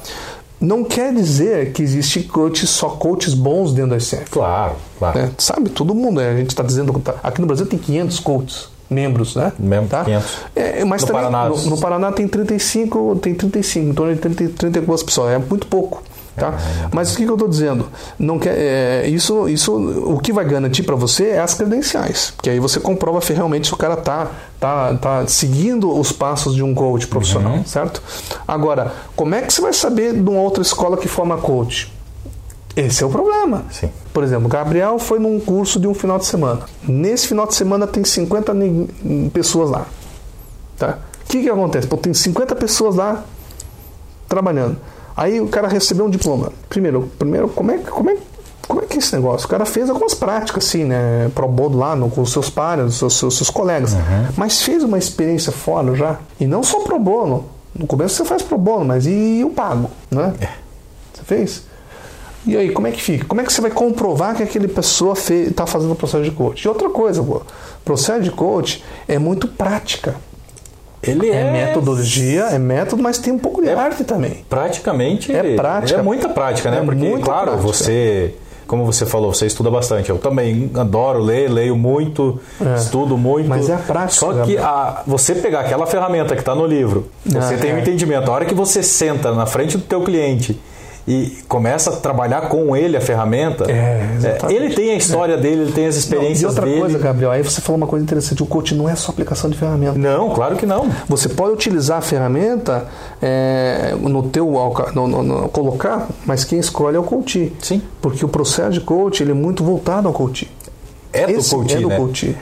Speaker 2: Não quer dizer que existe coaches, só coaches bons dentro da ICF.
Speaker 1: Claro, claro.
Speaker 2: né? Sabe, todo mundo, né? a gente está dizendo. tá- Aqui no Brasil tem 500 coaches, membros, né?
Speaker 1: Membros,
Speaker 2: tá?
Speaker 1: 500.
Speaker 2: É, mas
Speaker 1: No
Speaker 2: também,
Speaker 1: Paraná-
Speaker 2: no, no Paraná tem 35, tem 35, em torno de 30, 32 pessoas, é muito pouco. Tá? Mas o que, que eu estou dizendo? Não quer, é, isso, isso, o que vai garantir para você é as credenciais, que aí você comprova se realmente se o cara tá, tá, tá seguindo os passos de um coach profissional, certo? Agora, como é que você vai saber de uma outra escola que forma coach? Esse é o problema.
Speaker 1: Sim.
Speaker 2: Por exemplo, o Gabriel foi num curso de um final de semana. Nesse final de semana tem 50 ni- pessoas lá. Tá? O que, que acontece? Pô, tem 50 pessoas lá trabalhando. Aí o cara recebeu um diploma. Primeiro, primeiro como, é, como, é, como é que é esse negócio? O cara fez algumas práticas, assim, né? Pro bono lá no, com os seus pares, os seus, seus, seus colegas. Mas fez uma experiência fora já. E não só pro bono. No começo você faz pro bono, mas e o pago, né? Você fez? E aí, como é que fica? Como é que você vai comprovar que aquele pessoa está fazendo o processo de coach? E outra coisa, pô, processo de coach é muito prática.
Speaker 1: Ele
Speaker 2: É,
Speaker 1: é,
Speaker 2: metodologia, é método, mas tem um pouco de arte também.
Speaker 1: praticamente.
Speaker 2: É prática.
Speaker 1: É muita prática, né?
Speaker 2: É
Speaker 1: Porque, claro,
Speaker 2: prática.
Speaker 1: você. Como você falou, você estuda bastante. Eu também adoro ler, leio muito,
Speaker 2: É.
Speaker 1: estudo muito.
Speaker 2: Mas é a prática,
Speaker 1: Só que
Speaker 2: Gabriel.
Speaker 1: a, você pegar aquela ferramenta que está no livro, você
Speaker 2: Ah,
Speaker 1: tem um
Speaker 2: é.
Speaker 1: entendimento. A hora que você senta na frente do teu cliente e começa a trabalhar com ele a ferramenta,
Speaker 2: É, exatamente.
Speaker 1: ele tem a história dele, ele tem as
Speaker 2: Não,
Speaker 1: experiências
Speaker 2: e outra
Speaker 1: dele.
Speaker 2: coisa, Gabriel, aí você falou uma coisa interessante: o coach não é só aplicação de ferramenta.
Speaker 1: Não, claro que não.
Speaker 2: Você pode utilizar a ferramenta é, no teu no, no- no- colocar, mas quem escolhe é o coach.
Speaker 1: Sim.
Speaker 2: Porque o processo de coach ele é muito voltado ao coach.
Speaker 1: É do
Speaker 2: Esse é do
Speaker 1: né?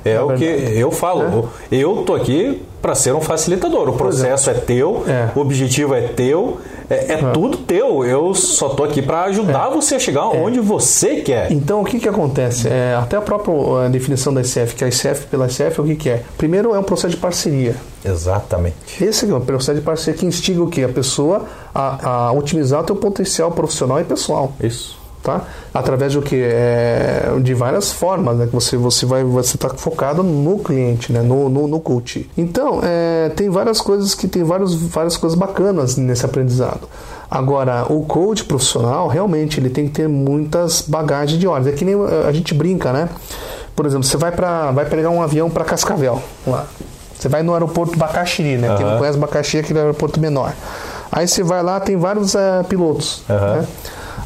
Speaker 1: É,
Speaker 2: na
Speaker 1: o que
Speaker 2: verdade.
Speaker 1: eu falo. Eu tô aqui para ser um facilitador. O processo é, teu,
Speaker 2: É.
Speaker 1: o objetivo é teu, é, é tudo teu. Eu só tô aqui para ajudar você a chegar onde você quer.
Speaker 2: Então, o que, que acontece? É, até a própria eh, definição da ICF, que a ICF pela ICF, o que, que é? Primeiro, é um processo de parceria.
Speaker 1: Exatamente.
Speaker 2: Esse é um processo de parceria que instiga o quê? A pessoa a, a otimizar o teu potencial profissional e pessoal.
Speaker 1: Isso.
Speaker 2: Tá? Através do que é, de várias formas, né? Que você você vai você está focado no cliente, né? No, no, no coach. Então é, tem várias coisas que tem vários, várias coisas bacanas nesse aprendizado. Agora o coach profissional realmente ele tem que ter muitas bagagens de horas. É que nem eh, a gente brinca, né? Por exemplo, você vai para vai pegar um avião para Cascavel, lá. Você vai no aeroporto Bacaxiri, né? Quem não conhece Bacaxiri é aquele aeroporto menor. Aí você vai lá, tem vários eh, pilotos.
Speaker 1: Aham.
Speaker 2: né?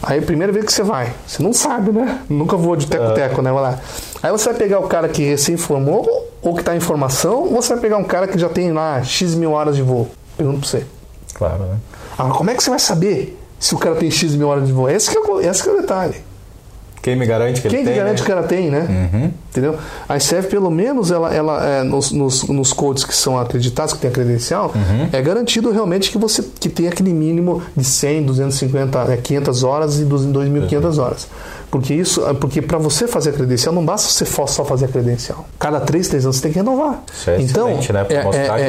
Speaker 2: Aí, primeira vez que você vai, você não sabe, né? Nunca voou de teco-teco, né? Vai lá. Aí você vai pegar o cara que recém formou, ou que está em formação, ou você vai pegar um cara que já tem lá X mil horas de voo. Pergunto pra você.
Speaker 1: Claro, né?
Speaker 2: Agora, como é que você vai saber se o cara tem X mil horas de voo? Esse é esse é o detalhe.
Speaker 1: Quem me garante que
Speaker 2: Quem
Speaker 1: ele tem?
Speaker 2: garante
Speaker 1: né?
Speaker 2: que cara tem, né? Entendeu? A ICF, pelo menos, ela, ela é, nos, nos, nos codes que são acreditados, que tem a credencial, é garantido realmente que você que tem aquele mínimo de 100, 250, é, 500 horas e 2.500 horas. Porque isso, porque para você fazer a credencial, não basta você só fazer a credencial. Cada 3, 3 anos você tem que renovar.
Speaker 1: Isso é
Speaker 2: então,
Speaker 1: né?
Speaker 2: É, é, é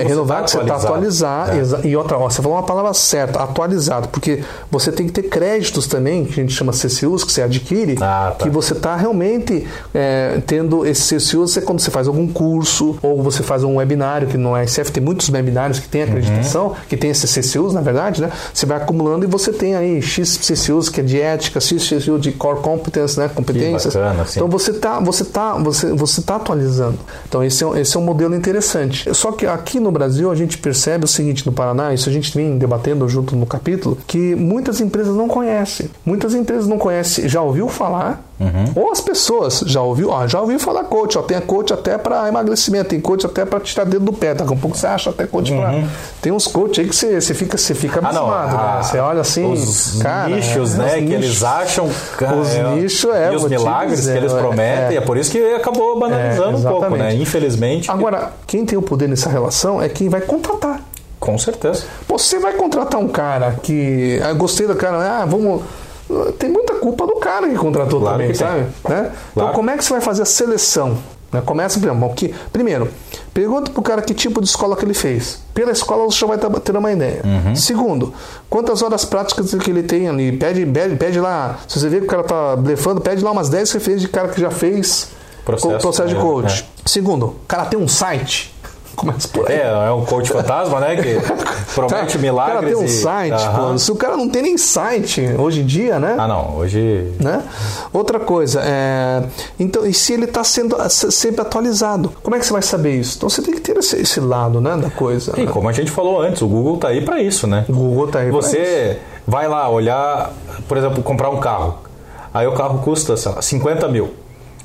Speaker 1: você
Speaker 2: renovar
Speaker 1: tá
Speaker 2: que você está
Speaker 1: atualizado.
Speaker 2: atualizar.
Speaker 1: É.
Speaker 2: exa- E outra, ó, você falou uma palavra certa, atualizado. Porque você tem que ter créditos também, que a gente chama CCUs, que você adquire,
Speaker 1: Ah, tá.
Speaker 2: que você está realmente é, tendo esse CCU, você, quando você faz algum curso ou você faz um webinário, que não é ICF, tem muitos webinários que tem acreditação,
Speaker 1: Uhum.
Speaker 2: que tem esses CCUs, na verdade, né? Você vai acumulando e você tem aí X CCUs, que é de ética, X CCU de core competence, né? Competências.
Speaker 1: bacana.
Speaker 2: Então você tá, você tá, você, você tá atualizando. Então esse é, um- esse é um modelo interessante. Só que aqui no Brasil a gente percebe o seguinte no Paraná, isso a gente vem debatendo junto no capítulo, que muitas empresas não conhecem. Muitas empresas não conhecem, já ouviu falar, ou as pessoas já ouviu, ó, já ouviu falar coach, ó, tem coach até para emagrecimento, tem coach até para tirar dedo do pé, daqui a pouco você acha até coach pra... Tem uns coach aí que você, você fica, você fica
Speaker 1: Ah,
Speaker 2: abismado,
Speaker 1: ah,
Speaker 2: né? Você olha assim,
Speaker 1: Os
Speaker 2: cara,
Speaker 1: nichos,
Speaker 2: é,
Speaker 1: né? que
Speaker 2: nichos.
Speaker 1: eles acham.
Speaker 2: Os
Speaker 1: é,
Speaker 2: nichos, é,
Speaker 1: E os milagres
Speaker 2: dizer,
Speaker 1: que eles
Speaker 2: é,
Speaker 1: prometem.
Speaker 2: é.
Speaker 1: É, por isso que acabou banalizando um pouco, né? Infelizmente.
Speaker 2: Agora, quem tem o poder nessa relação é quem vai contratar.
Speaker 1: Com certeza.
Speaker 2: Você vai contratar um cara que. Ah, gostei do cara, ah, vamos. Tem muita culpa do cara que contratou
Speaker 1: Claro
Speaker 2: também,
Speaker 1: que
Speaker 2: sabe? Né? Então,
Speaker 1: Claro.
Speaker 2: como é que você vai fazer a seleção? Né? Começa primeiro. Que, primeiro, pergunta pro cara que tipo de escola que ele fez. Pela escola você já vai ter uma ideia.
Speaker 1: Uhum.
Speaker 2: Segundo, quantas horas práticas que ele tem ali? Pede, pede, pede lá. Se você vê que o cara tá blefando, pede lá umas 10 referências de cara que já fez
Speaker 1: Processo,
Speaker 2: processo de
Speaker 1: é,
Speaker 2: coach. Segundo, o cara tem um site. Começa por aí.
Speaker 1: É, é um coach fantasma, né? Que promete
Speaker 2: Tá,
Speaker 1: milagres.
Speaker 2: O cara tem um
Speaker 1: e-
Speaker 2: site,
Speaker 1: Aham.
Speaker 2: pô. Se o cara não tem nem site hoje em dia, né?
Speaker 1: Ah, não. Hoje.
Speaker 2: Né? Outra coisa, é... então, e se ele está sendo sempre atualizado? Como é que você vai saber isso? Então você tem que ter esse, esse lado né, da coisa.
Speaker 1: E
Speaker 2: né?
Speaker 1: como a gente falou antes, o Google tá aí para isso, né?
Speaker 2: O Google tá aí pra isso.
Speaker 1: Você vai lá olhar, por exemplo, comprar um carro. Aí o carro custa, sei lá, 50 mil.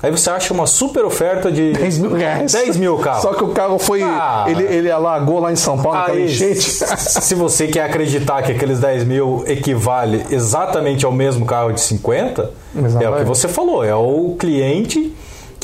Speaker 1: Aí você acha uma super oferta de
Speaker 2: 10 mil reais.
Speaker 1: 10 mil carro.
Speaker 2: Só que o carro foi.
Speaker 1: Ah.
Speaker 2: ele, ele alagou lá em São Paulo, aquela enchente.
Speaker 1: se você quer acreditar que aqueles 10 mil equivale exatamente ao mesmo carro de 50, é o que
Speaker 2: Exatamente.
Speaker 1: você falou, é o cliente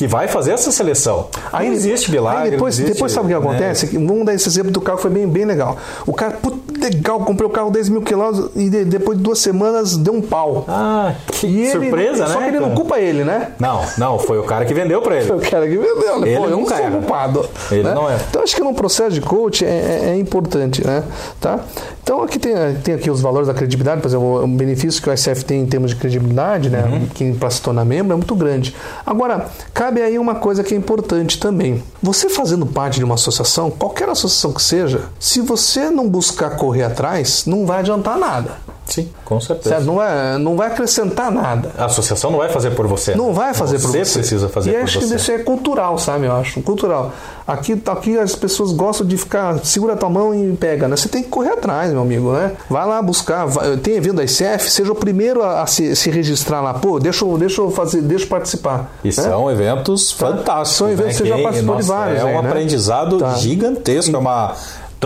Speaker 1: que vai fazer essa seleção.
Speaker 2: Aí
Speaker 1: existe milagre.
Speaker 2: Aí depois,
Speaker 1: existe,
Speaker 2: depois sabe o que
Speaker 1: né?
Speaker 2: acontece? Vamos dar esse exemplo do carro, foi bem, bem legal. O cara, legal, comprei o carro 10 mil quilômetros e de- depois de duas semanas deu um pau.
Speaker 1: Ah, que
Speaker 2: E ele-
Speaker 1: surpresa,
Speaker 2: Só
Speaker 1: né?
Speaker 2: que ele não culpa ele, né?
Speaker 1: Não, não, foi o cara que vendeu para ele.
Speaker 2: O cara que vendeu, né?
Speaker 1: Ele
Speaker 2: Pô, eu não sou culpado.
Speaker 1: Ele
Speaker 2: né?
Speaker 1: não é.
Speaker 2: Então acho que no processo de coach é, é- é importante, né? Tá? Então aqui tem, tem aqui os valores da credibilidade, por exemplo, o benefício que o SF tem em termos de credibilidade, né?
Speaker 1: Uhum.
Speaker 2: Que para se tornar membro é muito grande. Agora, cabe aí uma coisa que é importante também. Você fazendo parte de uma associação, qualquer associação que seja, se você não buscar correr atrás, não vai adiantar nada.
Speaker 1: Sim, com certeza.
Speaker 2: Certo? Não, vai, não vai acrescentar nada.
Speaker 1: A associação não vai fazer por você.
Speaker 2: Não vai fazer por você.
Speaker 1: Você precisa fazer
Speaker 2: e
Speaker 1: por
Speaker 2: acho
Speaker 1: você.
Speaker 2: que isso é cultural, sabe? Eu acho cultural. Aqui, aqui as pessoas gostam de ficar segura a tua mão e pega, né? Você tem que correr atrás, meu amigo, né? Vai lá buscar. vai- tem evento da ICF, seja o primeiro a, a se, se registrar lá. Pô, deixa, eu- deixa eu fazer, deixa eu participar.
Speaker 1: E
Speaker 2: né?
Speaker 1: são eventos fantásticos.
Speaker 2: São eventos
Speaker 1: né?
Speaker 2: que você já participou de
Speaker 1: nossa,
Speaker 2: vários
Speaker 1: É um
Speaker 2: aí, né?
Speaker 1: aprendizado
Speaker 2: Tá.
Speaker 1: gigantesco. É uma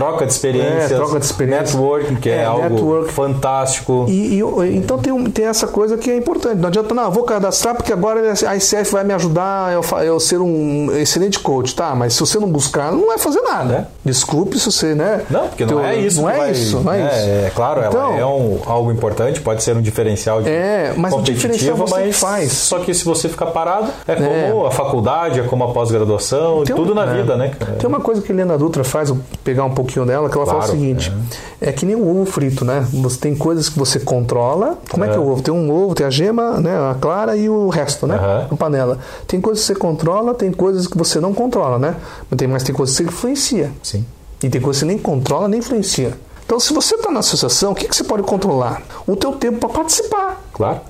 Speaker 1: troca de experiências,
Speaker 2: É, troca de experiência.
Speaker 1: networking, que é,
Speaker 2: É,
Speaker 1: algo
Speaker 2: network.
Speaker 1: fantástico.
Speaker 2: E, e- então tem, um- tem essa coisa que é importante. Não adianta, não, vou cadastrar porque agora a ICF vai me ajudar eu, eu ser um excelente coach. Tá, mas se você não buscar, não vai fazer nada. Desculpe se você, né?
Speaker 1: É. Não, porque não
Speaker 2: teu-
Speaker 1: é isso.
Speaker 2: Não é
Speaker 1: vai-
Speaker 2: isso, não é, isso.
Speaker 1: É, claro,
Speaker 2: Então,
Speaker 1: é um, algo importante, pode ser um diferencial de
Speaker 2: É, mas o diferencial você
Speaker 1: mas
Speaker 2: faz.
Speaker 1: só que se você ficar parado, é como
Speaker 2: É.
Speaker 1: a faculdade, é como a pós-graduação,
Speaker 2: um-
Speaker 1: tudo na
Speaker 2: é.
Speaker 1: vida, né? cara?
Speaker 2: Tem uma coisa que a Helena Dutra faz, pegar um pouquinho dela, que ela fala o
Speaker 1: Claro,
Speaker 2: seguinte: é. que nem o ovo frito, né? Você tem coisas que você controla. Como é, que é o ovo? Tem um ovo, tem a gema, né? A clara e o resto, né? Na panela. Tem coisas que você controla, tem coisas que você não controla, né? Mas tem, mas tem coisas que você influencia.
Speaker 1: Sim.
Speaker 2: E tem coisas que você nem controla, nem influencia. Então, se você está na associação, o que, que você pode controlar? O teu tempo para participar,
Speaker 1: Claro.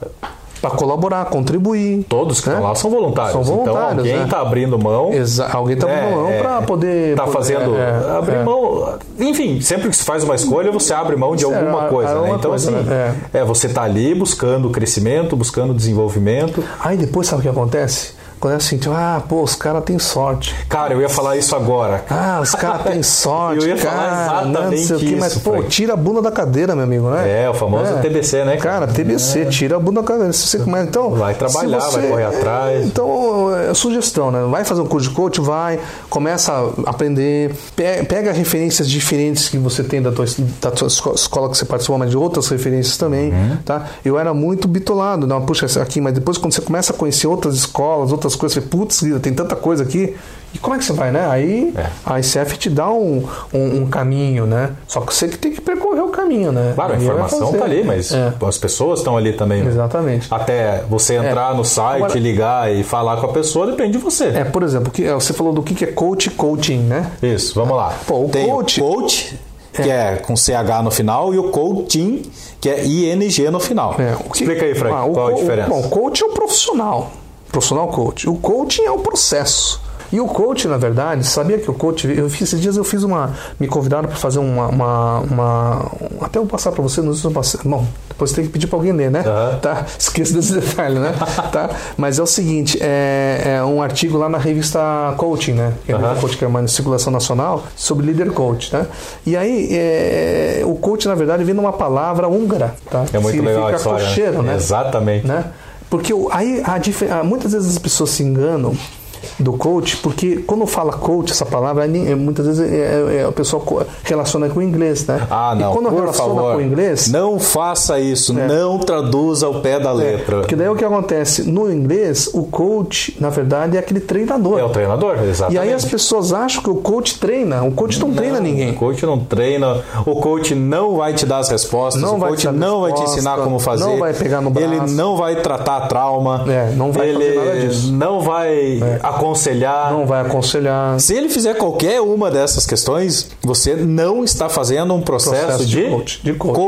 Speaker 2: Para colaborar, contribuir.
Speaker 1: Todos que
Speaker 2: né?
Speaker 1: estão lá são voluntários.
Speaker 2: São voluntários,
Speaker 1: então alguém está abrindo mão.
Speaker 2: Exa alguém está
Speaker 1: É,
Speaker 2: abrindo mão
Speaker 1: é,
Speaker 2: para poder.
Speaker 1: Tá
Speaker 2: poder-
Speaker 1: fazendo.
Speaker 2: é,
Speaker 1: abrir
Speaker 2: é.
Speaker 1: mão. Enfim, sempre que se faz uma escolha, você abre mão de
Speaker 2: É,
Speaker 1: alguma coisa, né? Então,
Speaker 2: coisa,
Speaker 1: assim,
Speaker 2: né?
Speaker 1: é. você tá ali buscando crescimento, buscando desenvolvimento.
Speaker 2: Aí depois sabe o que acontece? Quando é assim, tipo, ah, pô, os caras têm sorte.
Speaker 1: Cara, eu ia falar isso agora.
Speaker 2: Ah, os caras têm sorte,
Speaker 1: Eu ia falar
Speaker 2: cara. né,
Speaker 1: exatamente
Speaker 2: não sei o quê, mas,
Speaker 1: isso,
Speaker 2: pô,
Speaker 1: Frank.
Speaker 2: tira a bunda da cadeira, meu amigo, né?
Speaker 1: É, o famoso TBC, né, cara?
Speaker 2: Cara, TBC, tira a bunda da cadeira. Se você, mas, então,
Speaker 1: Vai trabalhar,
Speaker 2: se
Speaker 1: vai correr atrás.
Speaker 2: Então, é sugestão, né? Vai fazer um curso de coach, vai, começa a aprender, pe- pega referências diferentes que você tem da tua, da tua esco- escola que você participou, mas de outras referências também,
Speaker 1: Uhum.
Speaker 2: tá? Eu era muito bitolado, não, puxa, aqui, mas depois quando você começa a conhecer outras escolas, outras coisas, você, putz, tem tanta coisa aqui, e como é que você vai, né? Aí
Speaker 1: É.
Speaker 2: a ICF te dá um, um, um caminho, né? Só que você que tem que percorrer o caminho, né?
Speaker 1: Claro, a
Speaker 2: Ninguém vai
Speaker 1: informação tá ali, mas
Speaker 2: É.
Speaker 1: as pessoas estão ali também. né?
Speaker 2: Exatamente.
Speaker 1: Até você entrar no site,
Speaker 2: Agora-
Speaker 1: ligar e falar com a pessoa, depende de você.
Speaker 2: É, por exemplo, que, você falou do que que é coach e coaching, né?
Speaker 1: Isso, vamos lá.
Speaker 2: Pô, o
Speaker 1: Tem
Speaker 2: coach-
Speaker 1: o coach, que é. com CH no final, e o coaching, que é ING no final.
Speaker 2: É, o que-
Speaker 1: Explica aí, Frank,
Speaker 2: Ah, o
Speaker 1: qual a
Speaker 2: co-
Speaker 1: diferença.
Speaker 2: Bom, coach é o profissional. Profissional coach. O coaching é o processo. E o coach, na verdade, sabia que o coach. Eu fiz, esses dias eu fiz uma. Me convidaram para fazer uma, uma, uma- Até eu vou passar para você, não sei se eu passei. Bom, depois tem que pedir para alguém ler, né?
Speaker 1: Aham.
Speaker 2: Tá? Esqueça desse detalhe, né? tá? Mas é o seguinte: é, é um artigo lá na revista Coaching, né? Que é
Speaker 1: Aham.
Speaker 2: Coach, que é uma circulação nacional, sobre líder coach, né? E aí, é, o coach, na verdade, vem de uma palavra húngara, tá?
Speaker 1: É muito legal a história. né?
Speaker 2: cocheiro, né?
Speaker 1: Exatamente.
Speaker 2: né? Porque aí a ah, muitas vezes as pessoas se enganam do coach, porque quando fala coach, essa palavra, é, muitas vezes é, é, a pessoa co- relaciona com o inglês, né?
Speaker 1: Ah, não.
Speaker 2: E quando
Speaker 1: por
Speaker 2: relaciona
Speaker 1: favor,
Speaker 2: com o inglês,
Speaker 1: não faça isso.
Speaker 2: É.
Speaker 1: Não traduza ao pé da letra.
Speaker 2: porque daí o que acontece? No inglês, o coach, na verdade, é aquele treinador.
Speaker 1: É o treinador, exatamente.
Speaker 2: e aí as pessoas acham que o coach treina. O coach não, treina ninguém.
Speaker 1: O coach não treina, o coach não vai te dar as respostas,
Speaker 2: Não
Speaker 1: o
Speaker 2: vai
Speaker 1: coach
Speaker 2: dar
Speaker 1: não vai te
Speaker 2: resposta,
Speaker 1: ensinar como fazer.
Speaker 2: não vai pegar no braço.
Speaker 1: Ele não vai tratar trauma.
Speaker 2: É, não vai
Speaker 1: ele
Speaker 2: fazer nada disso. É.
Speaker 1: não vai aconselhar.
Speaker 2: Não vai aconselhar.
Speaker 1: Se ele fizer qualquer uma dessas questões, você não está fazendo um processo,
Speaker 2: Processo de
Speaker 1: de,
Speaker 2: coach, de coaching.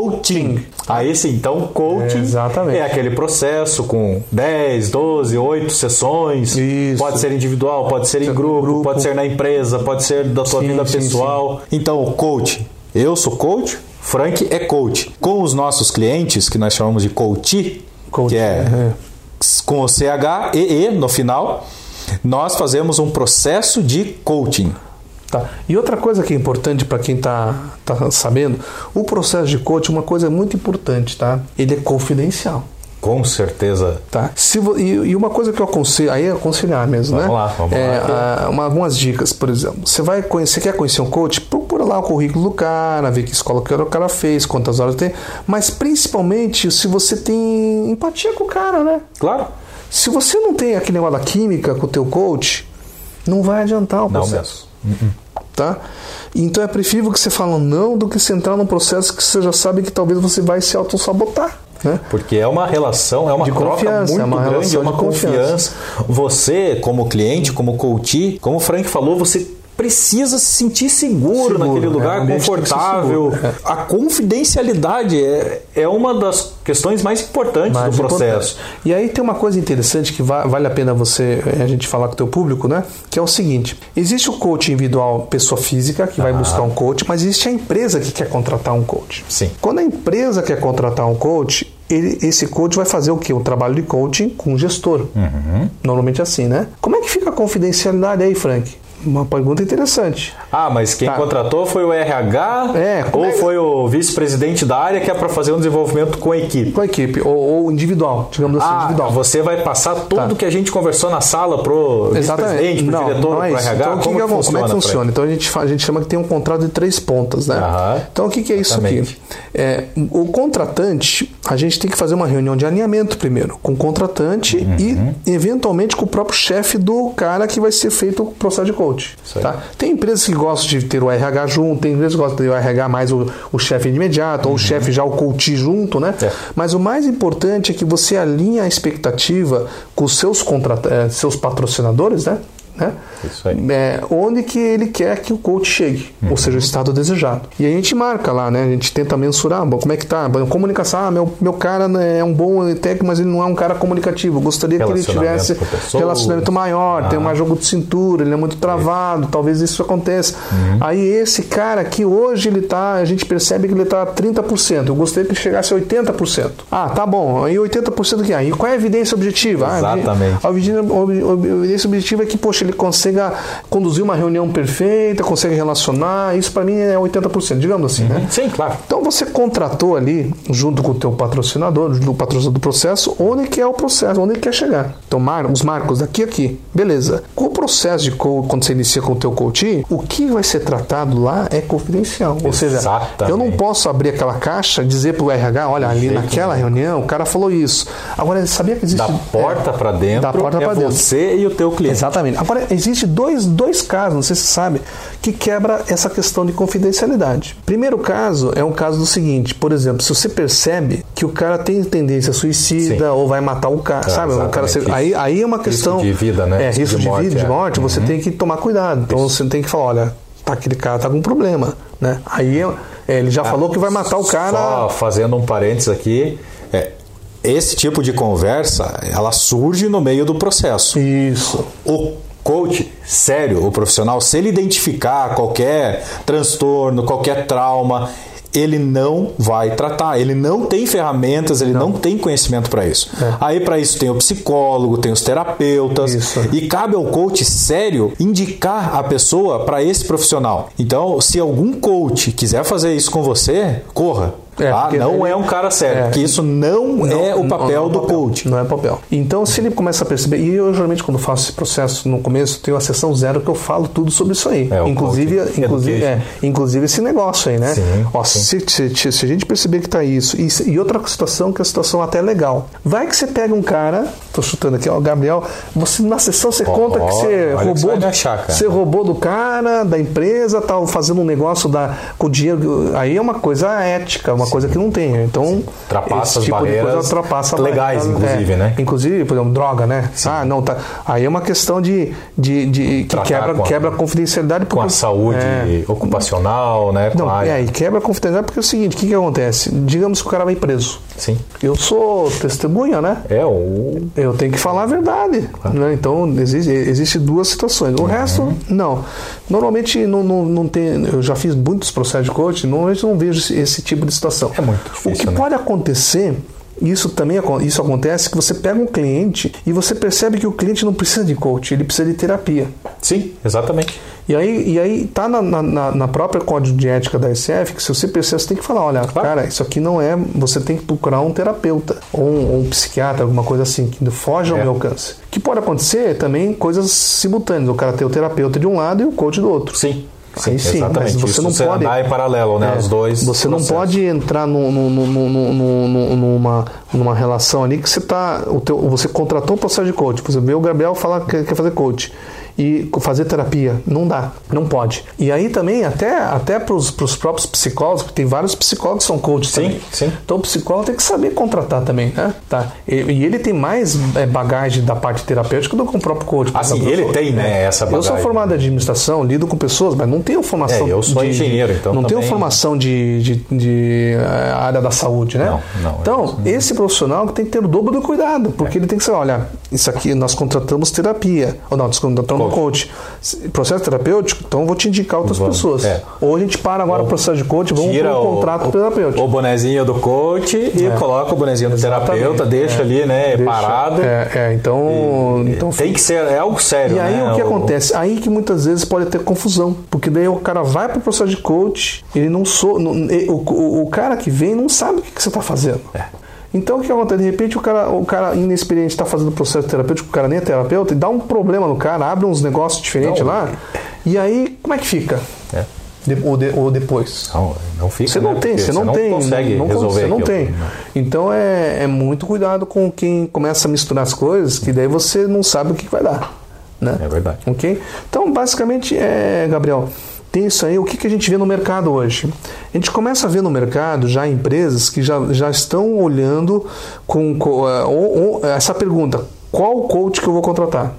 Speaker 1: coaching. Aí sim, então coaching
Speaker 2: É, exatamente.
Speaker 1: é aquele processo com 10, 12, 8 sessões.
Speaker 2: Isso.
Speaker 1: Pode ser individual, pode ser em grupo,
Speaker 2: grupo.
Speaker 1: pode ser na empresa, pode ser da sua
Speaker 2: Sim,
Speaker 1: vida
Speaker 2: sim,
Speaker 1: pessoal. Então, o coaching. Eu sou coach, Frank é coach. Com os nossos clientes, que nós chamamos de coach,
Speaker 2: Coach,
Speaker 1: que é
Speaker 2: é.
Speaker 1: com o CH e E no final, nós fazemos um processo de coaching.
Speaker 2: Tá. E outra coisa que é importante para quem está tá sabendo, o processo de coaching, uma coisa muito importante, tá? Ele é confidencial.
Speaker 1: Com certeza.
Speaker 2: Tá? Se e, e uma coisa que eu aconselho, aí é aconselhar mesmo,
Speaker 1: Vamos
Speaker 2: né?
Speaker 1: lá, vamos
Speaker 2: é,
Speaker 1: lá.
Speaker 2: ah, uma- algumas dicas, por exemplo, você vai conhecer, quer conhecer um coach, procura lá o currículo do cara, ver que escola que o cara fez, quantas horas tem, mas principalmente se você tem empatia com o cara, né?
Speaker 1: Claro.
Speaker 2: Se você não tem aquele negócio da química com o teu coach, não vai adiantar o
Speaker 1: Não
Speaker 2: processo. Tá? Então é preferível que você fale não do que você entrar num processo que você já sabe que talvez você vai se autossabotar. Né?
Speaker 1: Porque é uma relação, é uma
Speaker 2: De
Speaker 1: troca
Speaker 2: confiança,
Speaker 1: muito
Speaker 2: é uma
Speaker 1: grande, é uma
Speaker 2: confiança.
Speaker 1: confiança. Você, como cliente, como coach, como o Frank falou, você precisa se sentir seguro,
Speaker 2: Seguro,
Speaker 1: naquele
Speaker 2: é,
Speaker 1: lugar,
Speaker 2: ser
Speaker 1: confortável. A confidencialidade é, é uma das questões mais importantes
Speaker 2: Mais
Speaker 1: do processo.
Speaker 2: importante. E aí tem uma coisa interessante que va- vale a pena você a gente falar com o teu público, né? Que é o seguinte: existe o coach individual, pessoa física que vai buscar um coach, mas existe a empresa que quer contratar um coach.
Speaker 1: Sim.
Speaker 2: Quando a empresa quer contratar um coach, ele- esse coach vai fazer o quê? Um trabalho de coaching com o gestor. Normalmente é assim, né? Como é que fica a confidencialidade aí, Frank? Uma pergunta interessante.
Speaker 1: Ah, mas quem
Speaker 2: Tá.
Speaker 1: contratou foi o RH
Speaker 2: É,
Speaker 1: ou
Speaker 2: é-
Speaker 1: foi o vice-presidente da área que é para fazer um desenvolvimento com a equipe?
Speaker 2: Com a equipe, ou, ou individual, digamos assim,
Speaker 1: Ah,
Speaker 2: individual.
Speaker 1: você vai passar tudo
Speaker 2: Tá.
Speaker 1: que a gente conversou na sala pro vice-presidente, pro
Speaker 2: Não,
Speaker 1: diretor,
Speaker 2: não é
Speaker 1: pro
Speaker 2: isso.
Speaker 1: RH?
Speaker 2: Então,
Speaker 1: como,
Speaker 2: que
Speaker 1: que
Speaker 2: é-
Speaker 1: funciona?
Speaker 2: como é que funciona? Então a gente, a gente chama que tem um contrato de três pontas, né?
Speaker 1: Aham.
Speaker 2: Então o que, que é isso
Speaker 1: Exatamente.
Speaker 2: aqui? É, o contratante, a gente tem que fazer uma reunião de alinhamento primeiro, com o contratante
Speaker 1: Uhum.
Speaker 2: e eventualmente com o próprio chefe do cara que vai ser feito o processo de coach.
Speaker 1: Isso.
Speaker 2: Tá? Tem empresas que gostam de ter o RH junto, tem empresas que gostam de ter o RH mais o, o chefe de imediato, ou o chefe já o coach junto, né?
Speaker 1: Uhum. É.
Speaker 2: Mas o mais importante é que você alinhe a expectativa com os seus, contrat... eh, seus patrocinadores, né? Né?
Speaker 1: Isso aí.
Speaker 2: É, onde que ele quer que o coach chegue,
Speaker 1: Uhum.
Speaker 2: ou seja, o estado desejado. E a gente marca lá, né? A gente tenta mensurar, bom, como é que tá? Bom, Comunicação, ah, meu, meu cara né, é um bom técnico, mas ele não é um cara comunicativo. Eu Gostaria que ele tivesse relacionamento maior, tem
Speaker 1: Ah.
Speaker 2: mais jogo de cintura, ele é muito travado, talvez isso aconteça.
Speaker 1: Uhum.
Speaker 2: Aí esse cara que hoje ele tá, a gente percebe que ele tá 30%. Eu gostaria que ele chegasse a 80%. Ah, tá bom. Aí 80% que aí qual é a evidência objetiva? Ah,
Speaker 1: Exatamente.
Speaker 2: a evidência, a evidência objetiva é que, poxa, ele consiga conduzir uma reunião perfeita, consegue relacionar. Isso para mim é 80%, digamos assim, né?
Speaker 1: Sim, claro.
Speaker 2: Então você contratou ali, junto com o teu patrocinador, junto com o patrocinador do processo, onde que é o processo, onde ele quer chegar. Então, mar, os marcos daqui a aqui. Beleza. Com o processo de quando você inicia com o teu coaching, o que vai ser tratado lá é confidencial. Ou seja,
Speaker 1: Exatamente.
Speaker 2: eu não posso abrir aquela caixa, dizer pro RH, olha, ali
Speaker 1: jeito
Speaker 2: naquela reunião o cara falou isso. Agora, sabia que existe...
Speaker 1: Da porta
Speaker 2: é,
Speaker 1: pra dentro
Speaker 2: da porta
Speaker 1: é
Speaker 2: pra dentro.
Speaker 1: você e o teu cliente.
Speaker 2: Exatamente. Agora, existe dois, dois casos, não sei se você sabe, que quebra essa questão de confidencialidade. Primeiro caso é um caso do seguinte, por exemplo, se você percebe que o cara tem tendência suicida
Speaker 1: Sim.
Speaker 2: ou vai matar o cara,
Speaker 1: É,
Speaker 2: sabe? O cara,
Speaker 1: isso.
Speaker 2: aí, aí é uma questão...
Speaker 1: de vida, né?
Speaker 2: É,
Speaker 1: Risco
Speaker 2: risco
Speaker 1: de
Speaker 2: de,
Speaker 1: morte,
Speaker 2: vida, de
Speaker 1: é.
Speaker 2: morte, você tem que tomar cuidado. Então você tem que falar, olha, tá, aquele cara tá com problema, né? Aí é, ele já falou que vai matar o cara...
Speaker 1: Só fazendo um parênteses aqui, é, esse tipo de conversa, ela surge no meio do processo.
Speaker 2: Isso.
Speaker 1: O coach, sério, o profissional, se ele identificar qualquer transtorno, qualquer trauma, ele não vai tratar. Ele não tem ferramentas, ele não, tem conhecimento para isso.
Speaker 2: É.
Speaker 1: Aí para isso tem o psicólogo, tem os terapeutas
Speaker 2: Isso.
Speaker 1: e cabe ao coach sério indicar a pessoa para esse profissional. Então, se algum coach quiser fazer isso com você, corra.
Speaker 2: É,
Speaker 1: tá?
Speaker 2: porque
Speaker 1: Não
Speaker 2: ele-
Speaker 1: é um cara sério,
Speaker 2: é.
Speaker 1: porque isso não, é o
Speaker 2: Não-
Speaker 1: papel
Speaker 2: não é
Speaker 1: do
Speaker 2: papel.
Speaker 1: coach.
Speaker 2: Não é papel. Então, se ele começa a perceber, e eu geralmente quando faço esse processo no começo, tenho a sessão zero que eu falo tudo sobre isso aí.
Speaker 1: É, o
Speaker 2: inclusive,
Speaker 1: coaching
Speaker 2: inclusive, é, inclusive esse negócio aí, né?
Speaker 1: Sim,
Speaker 2: Ó,
Speaker 1: sim.
Speaker 2: Se, se- se a gente perceber que tá isso, e, e outra situação que é a situação até legal. Vai que você pega um cara, tô chutando aqui, ó, Gabriel, você na sessão você
Speaker 1: Ó,
Speaker 2: conta que você
Speaker 1: olha que você
Speaker 2: roubou.
Speaker 1: me
Speaker 2: do-
Speaker 1: achar, cara.
Speaker 2: Você roubou do cara, da empresa, tal, fazendo um negócio da, com o dinheiro. Aí é uma coisa ética, uma coisa que não tem. Então,
Speaker 1: Ultrapassa
Speaker 2: esse tipo de
Speaker 1: barreiras
Speaker 2: coisa ultrapassa
Speaker 1: legais,
Speaker 2: barreira,
Speaker 1: inclusive,
Speaker 2: é.
Speaker 1: né?
Speaker 2: Inclusive, por exemplo, droga, né? Ah, não, tá. Aí é uma questão de, de, de que quebra,
Speaker 1: a-
Speaker 2: quebra a confidencialidade
Speaker 1: Com a
Speaker 2: porque-
Speaker 1: saúde
Speaker 2: É.
Speaker 1: ocupacional, né?
Speaker 2: Não,
Speaker 1: a
Speaker 2: é, aí quebra a confidencialidade porque é o seguinte, o que, que acontece? Digamos que o cara vai preso.
Speaker 1: Sim.
Speaker 2: Eu sou testemunha, né?
Speaker 1: É o.
Speaker 2: Eu tenho que falar a verdade. Né? Então, existe, existe duas situações.
Speaker 1: Uhum.
Speaker 2: O resto, não. Normalmente, não, não, não tem. Eu já fiz muitos processos de coaching, normalmente não vejo esse, esse tipo de situação.
Speaker 1: É muito
Speaker 2: O
Speaker 1: difícil,
Speaker 2: que
Speaker 1: né?
Speaker 2: pode acontecer. Isso também isso acontece que você pega um cliente e você percebe que o cliente não precisa de coach, ele precisa de terapia.
Speaker 1: Sim, exatamente.
Speaker 2: E aí, e aí tá na, na- na, própria código de ética da SF que se você percebe, você tem que falar, olha,
Speaker 1: Claro.
Speaker 2: cara, isso aqui não é. Você tem que procurar um terapeuta ou um, ou um psiquiatra, alguma coisa assim, que foge ao
Speaker 1: É.
Speaker 2: meu alcance. O que pode acontecer também coisas simultâneas. O cara tem o terapeuta de um lado e o coach do outro.
Speaker 1: Sim. Sim,
Speaker 2: sim,
Speaker 1: exatamente.
Speaker 2: mas você
Speaker 1: Isso
Speaker 2: não
Speaker 1: você
Speaker 2: pode-
Speaker 1: andar em paralelo, né?
Speaker 2: É,
Speaker 1: Os dois.
Speaker 2: Você não
Speaker 1: processos.
Speaker 2: pode entrar num- num- num- numa, numa relação ali que você tá. O teu, você contratou um processo de coach. Por exemplo, o Gabriel falar que quer fazer coach. E fazer terapia. Não dá. Não pode. E aí também, até, até para os próprios psicólogos, porque tem vários psicólogos que são coaches
Speaker 1: Sim,
Speaker 2: também.
Speaker 1: sim.
Speaker 2: Então o psicólogo tem que saber contratar também, né? Tá. E, e ele tem mais é, bagagem da parte terapêutica do que o próprio coach. por
Speaker 1: Ah, sim,
Speaker 2: exemplo.
Speaker 1: ele tem, né, essa
Speaker 2: Eu sou
Speaker 1: bagagem.
Speaker 2: formado em administração, lido com pessoas, mas não tenho formação.
Speaker 1: É, eu sou
Speaker 2: de-
Speaker 1: engenheiro, então
Speaker 2: Não tenho
Speaker 1: também-
Speaker 2: formação de, de, de, eh, área da saúde, né?
Speaker 1: Não, não,
Speaker 2: Então, esse profissional tem que ter o dobro do cuidado, porque ele tem que saber, olha, isso aqui nós contratamos terapia. Ou não, nós contratamos no coach. Processo terapêutico, então eu vou te indicar outras
Speaker 1: Vamos,
Speaker 2: pessoas.
Speaker 1: é.
Speaker 2: Ou a gente para agora o processo de coach, vamos para um contrato
Speaker 1: o,
Speaker 2: terapêutico.
Speaker 1: o bonezinho do coach e coloca o bonezinho do
Speaker 2: Exatamente.
Speaker 1: terapeuta, deixa
Speaker 2: É.
Speaker 1: ali, né,
Speaker 2: Deixa-
Speaker 1: parado.
Speaker 2: É, é, então, então
Speaker 1: Tem que ser, é algo sério,
Speaker 2: E aí
Speaker 1: né?
Speaker 2: o que acontece? Aí que muitas vezes pode ter confusão, porque daí o cara vai para o processo de coach, ele não sou, não- e- o, o, o cara que vem não sabe o que, que você está fazendo. Então o que acontece? De repente o cara, o cara inexperiente está fazendo processo terapêutico, o cara nem é terapeuta, e dá um problema no cara, abre uns negócios diferentes
Speaker 1: Não.
Speaker 2: lá, e aí como é que fica?
Speaker 1: É.
Speaker 2: De- ou, de- ou depois?
Speaker 1: Não, não fica,
Speaker 2: Você não
Speaker 1: né?
Speaker 2: tem, você não, tem,
Speaker 1: consegue
Speaker 2: não,
Speaker 1: resolver
Speaker 2: você não tem. Então é, é muito cuidado com quem começa a misturar as coisas, que daí você não sabe o que vai dar, né?
Speaker 1: É verdade.
Speaker 2: Ok? Então, basicamente, é, Gabriel, tem isso aí. O que, que a gente vê no mercado hoje? A gente começa a ver no mercado já empresas que já, já estão olhando com, co- é, ou- ou- essa pergunta: qual coach que eu vou contratar?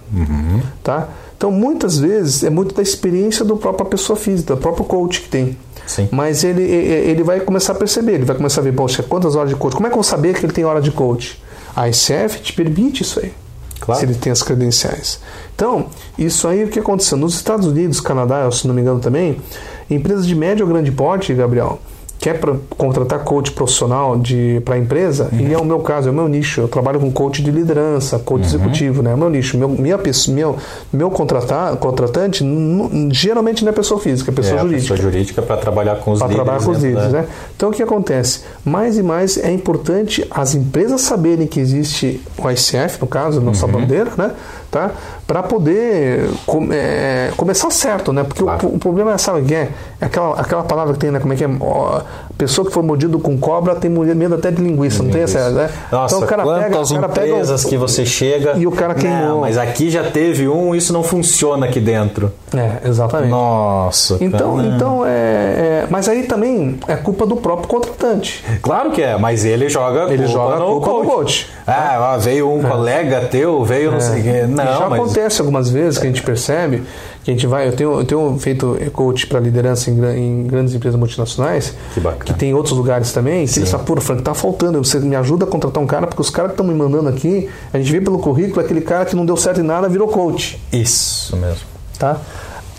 Speaker 2: Tá? Então, muitas vezes, é muito da experiência do própria pessoa física, do próprio coach que tem.
Speaker 1: Sim.
Speaker 2: Mas ele, ele vai começar a perceber, ele vai começar a ver, poxa, quantas horas de coach? Como é que eu vou saber que ele tem hora de coach? A ICF te permite isso aí.
Speaker 1: Claro.
Speaker 2: Se ele tem as credenciais. Então, isso aí o que aconteceu? Nos Estados Unidos, Canadá, se não me engano também, empresas de médio ou grande porte, Gabriel, quer pra contratar coach profissional para a empresa, e é o meu caso, é o meu nicho. Eu trabalho com coach de liderança, coach executivo, né? É o meu nicho. Meu, minha meu, meu contratar, contratante geralmente não é pessoa física, é pessoa
Speaker 1: é, a
Speaker 2: jurídica
Speaker 1: pessoa jurídica para trabalhar com os
Speaker 2: para
Speaker 1: líderes.
Speaker 2: trabalhar com os líderes,
Speaker 1: da-
Speaker 2: né? Então o que acontece? Mais e mais é importante as empresas saberem que existe o ICF, no caso, nossa
Speaker 1: Uhum.
Speaker 2: bandeira, né? Tá? Para poder é, começar certo, né? Porque o-
Speaker 1: Claro.
Speaker 2: o, problema é, sabe o que é? É aquela, aquela palavra que tem, né? Como é que é? Pessoa que for mordido com cobra tem medo até de linguiça, não tem essa, né?
Speaker 1: Nossa,
Speaker 2: então o cara pega,
Speaker 1: quantas
Speaker 2: o cara pega
Speaker 1: empresas
Speaker 2: o-
Speaker 1: que você chega
Speaker 2: e o cara queimou.
Speaker 1: Não, mas aqui já teve um, isso não funciona aqui dentro.
Speaker 2: É, exatamente.
Speaker 1: Nossa.
Speaker 2: Então,
Speaker 1: cara.
Speaker 2: então é, é- Mas aí também é culpa do próprio contratante.
Speaker 1: Claro que é, mas ele joga
Speaker 2: Ele joga
Speaker 1: no
Speaker 2: culpa
Speaker 1: coach.
Speaker 2: coach.
Speaker 1: Ah, veio um colega teu, veio não sei o quê. Não,
Speaker 2: já
Speaker 1: mas
Speaker 2: acontece algumas vezes que a gente percebe que a gente vai. Eu tenho, eu tenho feito coach para liderança em, em grandes empresas multinacionais,
Speaker 1: Que bacana.
Speaker 2: que tem em outros lugares também. Que eles falam, pô, Frank, tá faltando. Você me ajuda a contratar um cara, porque os caras que estão me mandando aqui, a gente vê pelo currículo aquele cara que não deu certo em nada virou coach.
Speaker 1: isso mesmo.
Speaker 2: Tá?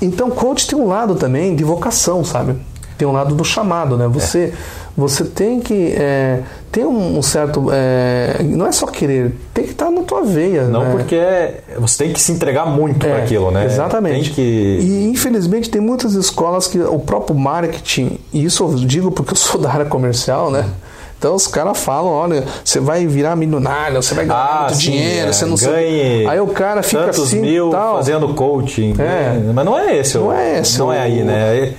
Speaker 2: Então, coach tem um lado também de vocação, sabe? Tem um lado do chamado, né? Você, você tem que é, ter um, um certo. é, não é só querer, tem que estar na tua veia.
Speaker 1: Não
Speaker 2: né?
Speaker 1: porque você tem que se entregar muito para
Speaker 2: É,
Speaker 1: aquilo, né?
Speaker 2: Exatamente.
Speaker 1: Tem que
Speaker 2: E infelizmente tem muitas escolas que o próprio marketing, e isso eu digo porque eu sou da área comercial, né? Então os caras falam, olha, você vai virar milionário, você vai ganhar
Speaker 1: Ah,
Speaker 2: muito
Speaker 1: sim,
Speaker 2: dinheiro,
Speaker 1: é,
Speaker 2: você não
Speaker 1: ganhe.
Speaker 2: Aí o cara fica
Speaker 1: tantos
Speaker 2: assim,
Speaker 1: mil
Speaker 2: tal.
Speaker 1: fazendo coaching.
Speaker 2: É.
Speaker 1: né? Mas não é esse. o-
Speaker 2: Não é esse
Speaker 1: Não
Speaker 2: o-
Speaker 1: é aí, né?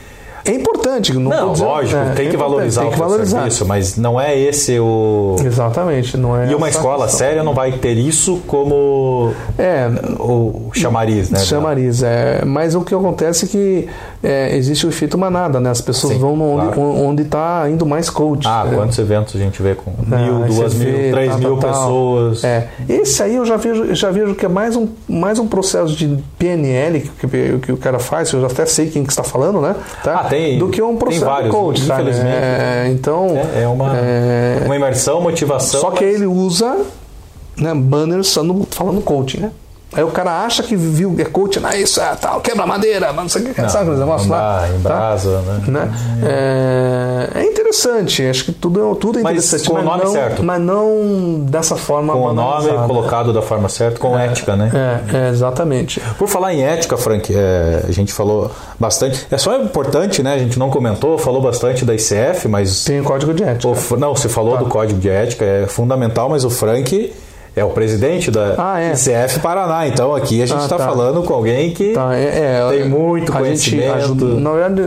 Speaker 2: É importante, não,
Speaker 1: Não,
Speaker 2: dizendo-
Speaker 1: lógico,
Speaker 2: é,
Speaker 1: tem
Speaker 2: é
Speaker 1: que valorizar
Speaker 2: tem que
Speaker 1: o
Speaker 2: valorizar.
Speaker 1: serviço, mas não é esse o.
Speaker 2: Exatamente, não é.
Speaker 1: E uma escola
Speaker 2: questão.
Speaker 1: séria não vai ter isso como
Speaker 2: É,
Speaker 1: o chamariz, né?
Speaker 2: chamariz. É, mas o que acontece é que é, existe o efeito manada, né? As pessoas
Speaker 1: Sim,
Speaker 2: vão onde,
Speaker 1: claro.
Speaker 2: onde está indo mais coach.
Speaker 1: Ah,
Speaker 2: né?
Speaker 1: quantos eventos a gente vê com
Speaker 2: Ah,
Speaker 1: mil, duas mil,
Speaker 2: vê,
Speaker 1: três
Speaker 2: tal,
Speaker 1: mil
Speaker 2: tal.
Speaker 1: pessoas.
Speaker 2: É. Esse aí eu já vejo, já vejo que é mais um, mais um processo de PNL que, que, que o cara faz, eu já até sei quem que está falando, né? Tá?
Speaker 1: Ah, tem-
Speaker 2: Do que um processo
Speaker 1: vários,
Speaker 2: de coach, sabe?
Speaker 1: infelizmente.
Speaker 2: É, então,
Speaker 1: É, é uma,
Speaker 2: é,
Speaker 1: uma imersão, motivação.
Speaker 2: só que
Speaker 1: mas-
Speaker 2: ele usa né, banners no- falando coaching, né? Aí o cara acha que viu é coaching, ah, isso é tal, quebra madeira, mas não sei o que, sabe aqueles negócios lá? tá?
Speaker 1: embrasa, né?
Speaker 2: né? É, é interessante, acho que tudo, é- tudo é
Speaker 1: Mas
Speaker 2: interessante,
Speaker 1: com o nome
Speaker 2: não,
Speaker 1: certo.
Speaker 2: mas não dessa forma
Speaker 1: Com o nome colocado da forma certa, com ética, né?
Speaker 2: É, é, exatamente.
Speaker 1: Por falar em ética, Frank, é, a gente falou bastante. É só importante, né? A gente não comentou, falou bastante da ICF, mas.
Speaker 2: Tem o código de ética.
Speaker 1: o não, você falou do código de ética, é fundamental, mas o Frank é o presidente da
Speaker 2: Ah, é.
Speaker 1: ICF Paraná. Então aqui a gente
Speaker 2: Ah,
Speaker 1: está
Speaker 2: tá.
Speaker 1: falando com alguém que.
Speaker 2: Tá, é, é,
Speaker 1: Tem muito
Speaker 2: a gente
Speaker 1: conhecimento.
Speaker 2: ajuda, na verdade,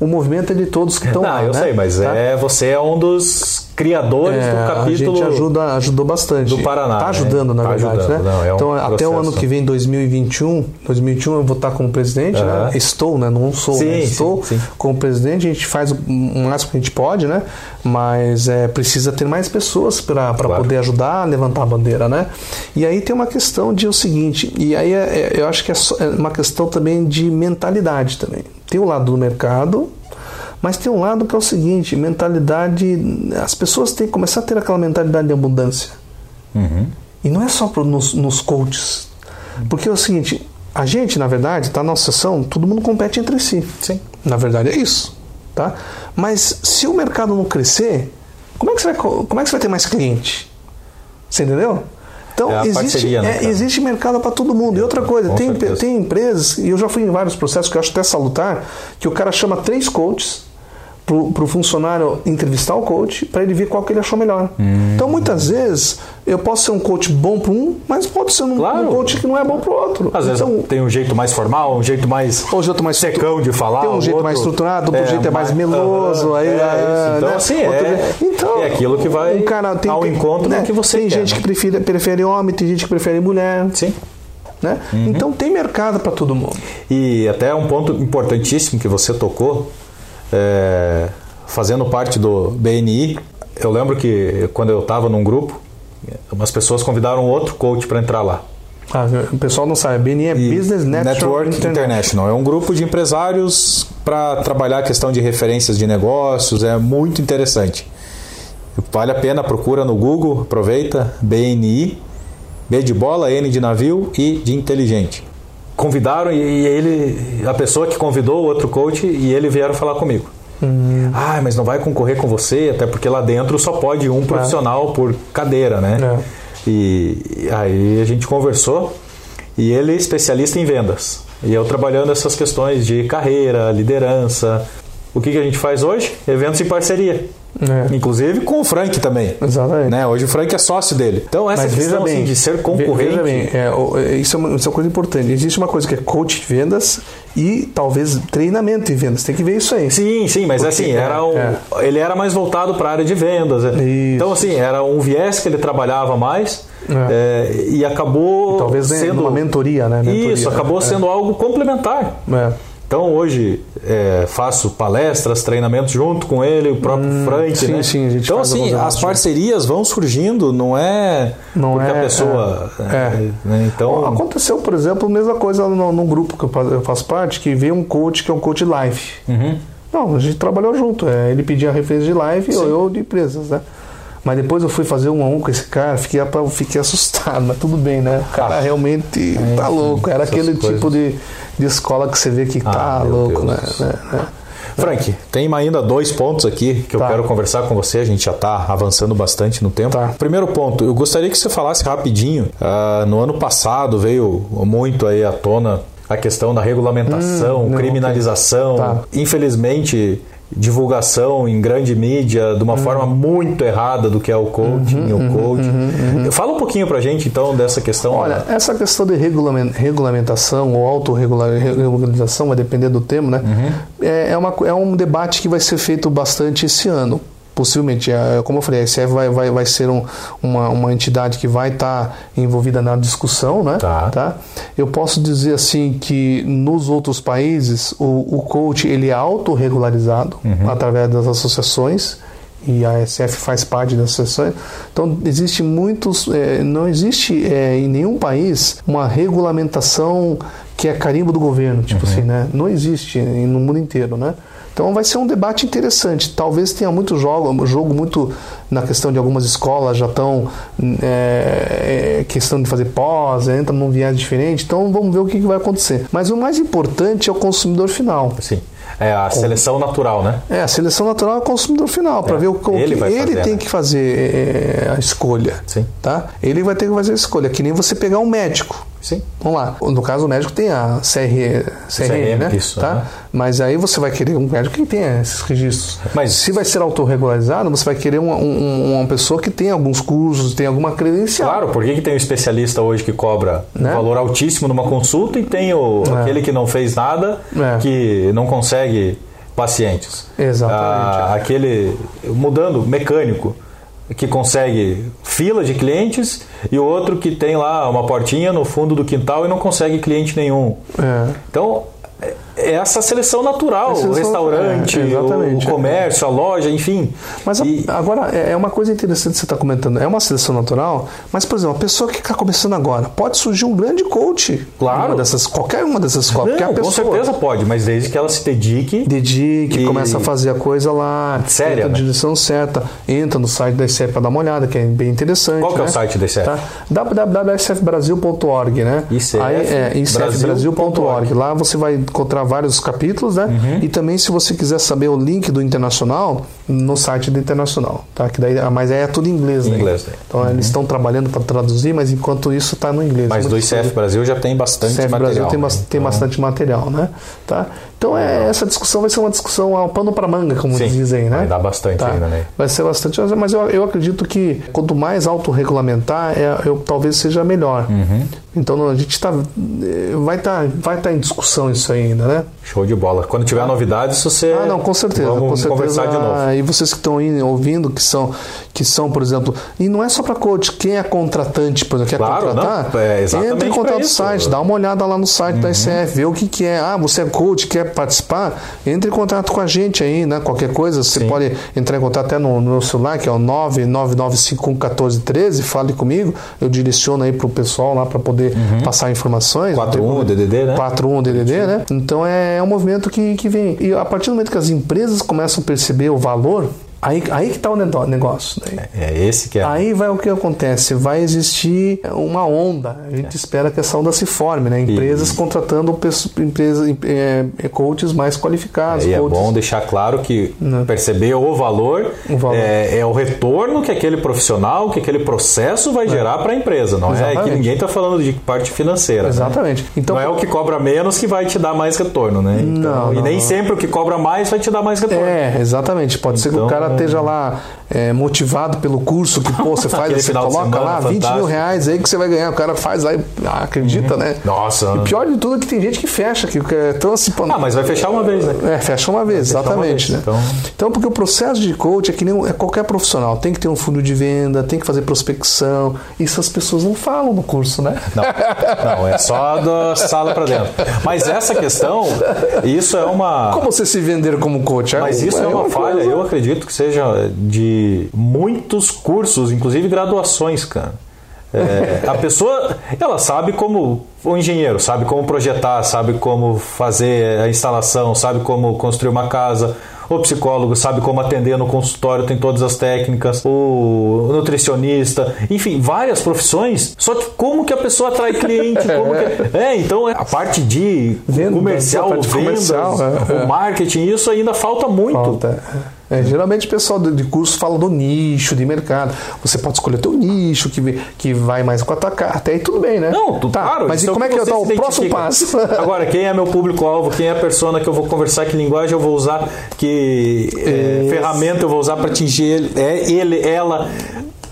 Speaker 2: o movimento é de todos que estão
Speaker 1: não,
Speaker 2: lá.
Speaker 1: eu
Speaker 2: né?
Speaker 1: sei, mas
Speaker 2: Tá?
Speaker 1: é, você é um dos criadores
Speaker 2: É,
Speaker 1: do capítulo.
Speaker 2: A gente ajuda, ajudou bastante.
Speaker 1: do Paraná,
Speaker 2: Tá
Speaker 1: né?
Speaker 2: ajudando, na
Speaker 1: Tá
Speaker 2: verdade.
Speaker 1: ajudando,
Speaker 2: né?
Speaker 1: não, é um
Speaker 2: então, até o
Speaker 1: processo.
Speaker 2: ano que vem, 2021, 2021 eu vou estar como presidente, né? Estou, né? Não sou,
Speaker 1: Sim,
Speaker 2: né?
Speaker 1: sim,
Speaker 2: Estou
Speaker 1: sim.
Speaker 2: como presidente, a gente faz o máximo que a gente pode, né? Mas é, precisa ter mais pessoas para
Speaker 1: Claro.
Speaker 2: poder ajudar a levantar a bandeira, né? E aí tem uma questão de o seguinte, e aí é- é- eu acho que é é uma questão também de mentalidade também. Tem o lado do mercado, mas tem um lado que é o seguinte, mentalidade. As pessoas têm que começar a ter aquela mentalidade de abundância.
Speaker 1: Uhum.
Speaker 2: E não é só pro- nos, nos coaches. Porque é o seguinte, A gente, na verdade, tá na nossa sessão, todo mundo compete entre si.
Speaker 1: Sim.
Speaker 2: Na verdade é isso, tá? Mas se o mercado não crescer, como é que você vai, como é que vai ter mais cliente? Você entendeu? Então,
Speaker 1: É
Speaker 2: existe,
Speaker 1: parceria, né,
Speaker 2: é, existe mercado para todo mundo. E outra coisa,
Speaker 1: Com
Speaker 2: tem,
Speaker 1: certeza.
Speaker 2: tem empresas, e eu já fui em vários processos que eu acho até salutar, que o cara chama três coaches para o funcionário entrevistar o coach para ele ver qual que ele achou melhor.
Speaker 1: Hum.
Speaker 2: Então, muitas vezes, eu posso ser um coach bom para um, mas pode ser um,
Speaker 1: Claro.
Speaker 2: um coach que não é bom para o outro.
Speaker 1: Às vezes
Speaker 2: então,
Speaker 1: tem um jeito mais formal, um jeito mais
Speaker 2: ou jeito mais
Speaker 1: secão de falar.
Speaker 2: tem um jeito
Speaker 1: outro
Speaker 2: mais estruturado, outro jeito é mais meloso,
Speaker 1: Aham,
Speaker 2: aí,
Speaker 1: é
Speaker 2: é,
Speaker 1: isso. Então,
Speaker 2: né?
Speaker 1: assim, é,
Speaker 2: então,
Speaker 1: é aquilo que vai
Speaker 2: um cara tem,
Speaker 1: ao encontro
Speaker 2: né?
Speaker 1: do que você
Speaker 2: Tem
Speaker 1: quer.
Speaker 2: gente
Speaker 1: né?
Speaker 2: que prefere, prefere homem, tem gente que prefere mulher,
Speaker 1: Sim.
Speaker 2: né?
Speaker 1: Uhum.
Speaker 2: Então tem mercado para todo mundo.
Speaker 1: E até um ponto importantíssimo que você tocou, é, fazendo parte do BNI, eu lembro que quando eu estava num grupo, umas pessoas convidaram outro coach para entrar lá.
Speaker 2: Ah, o pessoal não sabe, BNI é
Speaker 1: E
Speaker 2: Business Network, International.
Speaker 1: International. É um grupo de empresários para trabalhar a questão de referências de negócios, é muito interessante. Vale a pena, procura no Google, aproveita, BNI, B de bola, N de navio e de inteligente. Convidaram e e ele, a pessoa que convidou o outro coach e ele vieram falar comigo. Ah, mas não vai concorrer com você, até porque lá dentro só pode um profissional por cadeira, né?
Speaker 2: É.
Speaker 1: E aí a gente conversou e ele é especialista em vendas. E eu trabalhando essas questões de carreira, liderança. O que, que a gente faz hoje? Eventos em parceria.
Speaker 2: É.
Speaker 1: Inclusive com o Frank também.
Speaker 2: Exatamente.
Speaker 1: Né? Hoje o Frank é sócio dele. Então essa
Speaker 2: Mas
Speaker 1: questão assim,
Speaker 2: bem,
Speaker 1: de ser concorrente.
Speaker 2: Veja bem, é, é, isso, é uma, isso é uma coisa importante. Existe uma coisa que é coach de vendas e talvez treinamento em vendas. Tem que ver isso aí.
Speaker 1: Sim, sim, mas
Speaker 2: Porque-
Speaker 1: assim, era um,
Speaker 2: é.
Speaker 1: ele era mais voltado para a área de vendas. né?
Speaker 2: Isso.
Speaker 1: Então, assim, era um viés que ele trabalhava mais é, e acabou
Speaker 2: Talvez né,
Speaker 1: sendo
Speaker 2: uma mentoria, né? Mentoria,
Speaker 1: Isso, acabou
Speaker 2: é.
Speaker 1: sendo algo complementar.
Speaker 2: É.
Speaker 1: Então hoje é, faço palestras, treinamentos junto com ele, o próprio Frank,
Speaker 2: Hum, sim,
Speaker 1: né?
Speaker 2: sim, a gente
Speaker 1: então
Speaker 2: faz
Speaker 1: assim, as parcerias vão surgindo, não é
Speaker 2: Não
Speaker 1: porque
Speaker 2: é,
Speaker 1: a pessoa,
Speaker 2: é,
Speaker 1: é, né? então
Speaker 2: Aconteceu, por exemplo, a mesma coisa no, no grupo que eu faço parte, que veio um coach que é um coach live.
Speaker 1: Uhum.
Speaker 2: Não, a gente trabalhou junto. é, ele pedia referência de live e eu, eu de empresas, né? Mas depois eu fui fazer um a um com esse cara, fiquei, fiquei assustado, mas tudo bem, né? O cara realmente tá louco. Era aquele
Speaker 1: coisas.
Speaker 2: tipo de, de escola que você vê que tá
Speaker 1: Ah, meu
Speaker 2: louco, né? Né, né?
Speaker 1: Frank, tem ainda dois pontos aqui que eu
Speaker 2: Tá.
Speaker 1: quero conversar com você. A gente já está avançando bastante no tempo.
Speaker 2: Tá.
Speaker 1: Primeiro ponto, eu gostaria que você falasse rapidinho. ah, no ano passado veio muito aí à tona a questão da regulamentação,
Speaker 2: Hum, não,
Speaker 1: criminalização.
Speaker 2: Tá.
Speaker 1: Infelizmente, divulgação em grande mídia de uma forma muito errada do que é o coaching, o coaching. Fala um pouquinho pra gente então dessa questão.
Speaker 2: Olha, essa questão de regulamen- regulamentação ou autorregularização, vai depender do tema, né?
Speaker 1: Uhum.
Speaker 2: É, é, uma, é um debate que vai ser feito bastante esse ano. Possivelmente, É, como eu falei, a SF vai, vai, vai ser um- uma, uma entidade que vai estar envolvida na discussão, né?
Speaker 1: Tá.
Speaker 2: Eu posso dizer assim que nos outros países o, o coach ele é autorregularizado
Speaker 1: Uhum.
Speaker 2: através das associações e a SF faz parte das associações. Então existe muitos, eh, não existe eh, em nenhum país uma regulamentação que é carimbo do governo, tipo assim, né? Não existe no mundo inteiro, né? Então vai ser um debate interessante. Talvez tenha muito jogo, jogo muito na questão de algumas escolas já estão é, é, questão de fazer pós, entra num viés diferente. Então vamos ver o que, que vai acontecer. Mas o mais importante é o consumidor final.
Speaker 1: Sim. É a seleção natural, né?
Speaker 2: É, a seleção natural é o consumidor final, para
Speaker 1: É,
Speaker 2: ver o, o
Speaker 1: ele
Speaker 2: que
Speaker 1: vai
Speaker 2: ele
Speaker 1: fazer,
Speaker 2: tem
Speaker 1: né?
Speaker 2: que fazer é, a escolha.
Speaker 1: Sim.
Speaker 2: Tá? Ele vai ter que fazer a escolha, que nem você pegar um médico.
Speaker 1: Sim.
Speaker 2: Vamos lá. No caso, o médico tem a CR, CRM, né?
Speaker 1: isso,
Speaker 2: tá?
Speaker 1: aham.
Speaker 2: Mas aí você vai querer um médico que tenha esses registros.
Speaker 1: Mas-
Speaker 2: se vai ser autorregularizado, você vai querer uma, um- uma pessoa que tenha alguns cursos, tem alguma credencial.
Speaker 1: Claro, por que, que tem um especialista hoje que cobra
Speaker 2: Né?
Speaker 1: um valor altíssimo numa consulta e tem o,
Speaker 2: É.
Speaker 1: aquele que não fez nada,
Speaker 2: É.
Speaker 1: que não consegue pacientes?
Speaker 2: Exatamente.
Speaker 1: Ah, aquele, mudando, mecânico, que consegue fila de clientes e o outro que tem lá uma portinha no fundo do quintal e não consegue cliente nenhum.
Speaker 2: É.
Speaker 1: Então, é, é essa seleção natural,
Speaker 2: É seleção-
Speaker 1: o restaurante,
Speaker 2: é, exatamente.
Speaker 1: o comércio, a loja, enfim.
Speaker 2: Mas a-
Speaker 1: E-
Speaker 2: agora, é é uma coisa interessante que você está comentando. É uma seleção natural, mas, por exemplo, a pessoa que está começando agora, pode surgir um grande coach.
Speaker 1: Claro.
Speaker 2: Uma dessas, qualquer uma dessas escolas.
Speaker 1: Não, com
Speaker 2: pessoa
Speaker 1: certeza pode, mas desde que ela se dedique.
Speaker 2: dedique,
Speaker 1: E-
Speaker 2: começa a fazer a coisa lá,
Speaker 1: Séria,
Speaker 2: entra na
Speaker 1: né?
Speaker 2: direção certa, entra no site da ICEP para dar uma olhada, que é bem interessante.
Speaker 1: Qual que é o
Speaker 2: né?
Speaker 1: site da ICEP?
Speaker 2: Tá? www.icefbrasil.org, né?
Speaker 1: ICF
Speaker 2: Aí, é, icefbrasil.org. Lá você vai encontrar vários capítulos, né?
Speaker 1: Uhum.
Speaker 2: E também se você quiser saber o link do Internacional, no site do Internacional, tá? Que daí, mas é tudo em inglês, né?
Speaker 1: inglês, né?
Speaker 2: Então eles estão trabalhando para traduzir, mas enquanto isso está no inglês.
Speaker 1: Mas do ICF Brasil já tem bastante
Speaker 2: CF
Speaker 1: material.
Speaker 2: Brasil tem,
Speaker 1: né?
Speaker 2: tem
Speaker 1: Então,
Speaker 2: bastante material, né? Tá? Então é, essa discussão vai ser uma discussão ao pano para manga, como
Speaker 1: Sim,
Speaker 2: dizem, né?
Speaker 1: vai dar bastante
Speaker 2: Tá.
Speaker 1: ainda, né?
Speaker 2: Vai ser bastante, mas eu, eu acredito que quanto mais autorregulamentar, é, eu, talvez seja melhor.
Speaker 1: Uhum.
Speaker 2: Então a gente tá, eh, vai estar vai tá em discussão isso ainda, né?
Speaker 1: Show de bola. Quando tiver novidades, você.
Speaker 2: Ah, não, com certeza,
Speaker 1: Vamos
Speaker 2: com certeza.
Speaker 1: conversar de novo.
Speaker 2: E vocês que estão ouvindo, que são, que são, por exemplo, e não é só para coach, quem é contratante, por exemplo, quer
Speaker 1: Claro,
Speaker 2: contratar,
Speaker 1: não, é exatamente
Speaker 2: entra em contato no.
Speaker 1: Uhum.
Speaker 2: site, dá uma olhada lá no site da ICF, vê o que, que é. Ah, você é coach, quer participar? Entre em contato com a gente aí, né? Qualquer coisa, você
Speaker 1: Sim.
Speaker 2: pode entrar em contato até no, no meu celular, que é o 999511413, fale comigo, eu direciono aí pro pessoal lá para poder passar informações.
Speaker 1: 41 DDD, né?
Speaker 2: 41 DDD, né? Então é um movimento que, que vem. E a partir do momento que as empresas começam a perceber o valor, aí, aí que está o negócio. né?
Speaker 1: É esse que é.
Speaker 2: Aí vai o que acontece, vai existir uma onda. A gente espera que essa onda se forme, né? Empresas contratando pesso- empresas, é, é, coaches mais qualificados.
Speaker 1: E é
Speaker 2: coaches-
Speaker 1: bom deixar claro que
Speaker 2: Não.
Speaker 1: perceber o valor,
Speaker 2: O valor.
Speaker 1: É, é o retorno que aquele profissional, que aquele processo vai gerar para a empresa. Não é
Speaker 2: Exatamente.
Speaker 1: que ninguém está falando de parte financeira. né?
Speaker 2: Exatamente. Então,
Speaker 1: não é o que cobra menos que vai te dar mais retorno, né? Então,
Speaker 2: Não,
Speaker 1: e nem
Speaker 2: não.
Speaker 1: sempre o que cobra mais vai te dar mais retorno.
Speaker 2: É, exatamente. Pode ser que
Speaker 1: Então-
Speaker 2: o cara esteja lá é, motivado pelo curso que pô, você faz, você coloca
Speaker 1: semana
Speaker 2: lá 20 mil reais aí que você vai ganhar. O cara faz lá e ah, acredita, né?
Speaker 1: Nossa.
Speaker 2: E pior de tudo é que tem gente que fecha, que que- então assim,
Speaker 1: Ah, mas vai fechar uma vez, né?
Speaker 2: É, fecha uma vez,
Speaker 1: fechar uma
Speaker 2: exatamente.
Speaker 1: vez,
Speaker 2: né?
Speaker 1: então-
Speaker 2: Então... porque o processo de coach é que nem é qualquer profissional. Tem que ter um fundo de venda, tem que fazer prospecção. Isso as pessoas não falam no curso, né?
Speaker 1: Não, não, é só da sala para dentro. Mas essa questão, isso é uma.
Speaker 2: Como você se vender como coach?
Speaker 1: Mas isso é uma falha,
Speaker 2: coisa-
Speaker 1: eu acredito que seja de muitos cursos, inclusive graduações, cara. É, a pessoa, ela sabe como o engenheiro, sabe como projetar, sabe como fazer a instalação, sabe como construir uma casa. O psicólogo sabe como atender no consultório, tem todas as técnicas. O nutricionista, enfim, várias profissões. Só que como que a pessoa atrai cliente? Que... É, então a parte de comercial, vendas,
Speaker 2: comercial, é, é.
Speaker 1: o marketing, isso ainda falta muito.
Speaker 2: Falta. É, geralmente o pessoal de curso fala do nicho de mercado. Você pode escolher teu nicho que, que vai mais com a tua cara. Até aí tudo bem, né?
Speaker 1: Não, tu,
Speaker 2: tá,
Speaker 1: claro.
Speaker 2: Mas e
Speaker 1: isso
Speaker 2: como é que
Speaker 1: você
Speaker 2: tá o
Speaker 1: se
Speaker 2: próximo passo?
Speaker 1: Agora, quem é meu público-alvo, quem é a persona que eu vou conversar, que linguagem eu vou usar, que é, ferramenta eu vou usar para atingir ele, é, ele, ela.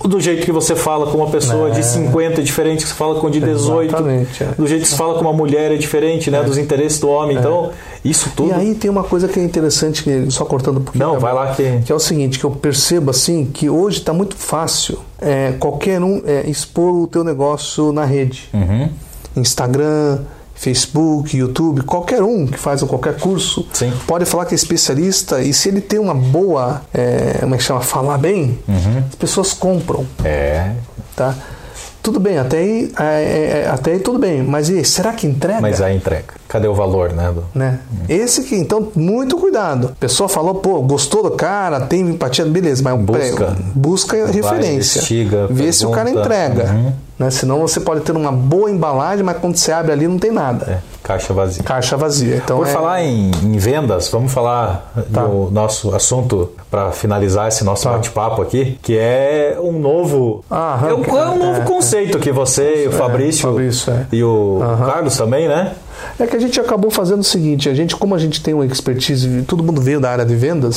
Speaker 1: Do jeito que você fala com uma pessoa de 50 é diferente, que você fala com de 18.
Speaker 2: Exatamente, é.
Speaker 1: Do jeito que você fala com uma mulher é diferente, né? Dos interesses do homem. Então, isso tudo.
Speaker 2: E aí tem uma coisa que é interessante, que- só cortando um pouquinho.
Speaker 1: Não, vai lá que.
Speaker 2: Que é o seguinte, que eu percebo assim, que hoje está muito fácil é, qualquer um é, expor o teu negócio na rede.
Speaker 1: Uhum.
Speaker 2: Instagram, Facebook, YouTube, qualquer um que faz qualquer curso
Speaker 1: Sim.
Speaker 2: pode falar que é especialista e se ele tem uma boa, é, como é que chama, falar bem,
Speaker 1: Uhum.
Speaker 2: as pessoas compram,
Speaker 1: É.
Speaker 2: tá? Tudo bem, até aí, é, é, até aí tudo bem, mas e será que entrega?
Speaker 1: Mas a entrega. Cadê o valor, né? do-
Speaker 2: né? Esse que, então, muito cuidado. A pessoa falou, pô, gostou do cara, tem empatia, beleza, mas
Speaker 1: Busca.
Speaker 2: busca referência.
Speaker 1: investiga,
Speaker 2: Vê se o cara
Speaker 1: pergunta.
Speaker 2: entrega.
Speaker 1: Uhum.
Speaker 2: Né? Senão você pode ter uma boa embalagem, mas quando você abre ali não tem nada.
Speaker 1: É, caixa vazia.
Speaker 2: Caixa vazia. Então,
Speaker 1: Por
Speaker 2: é-
Speaker 1: falar em, em vendas, vamos falar
Speaker 2: Tá.
Speaker 1: do nosso assunto para finalizar esse nosso
Speaker 2: Tá.
Speaker 1: bate-papo aqui, que é um novo,
Speaker 2: Ah,
Speaker 1: é um, é um novo
Speaker 2: é,
Speaker 1: conceito que você, o Fabrício,
Speaker 2: Fabrício, é.
Speaker 1: e o. Carlos também, né?
Speaker 2: É que a gente acabou fazendo o seguinte, a gente, como a gente tem uma expertise, todo mundo veio da área de vendas,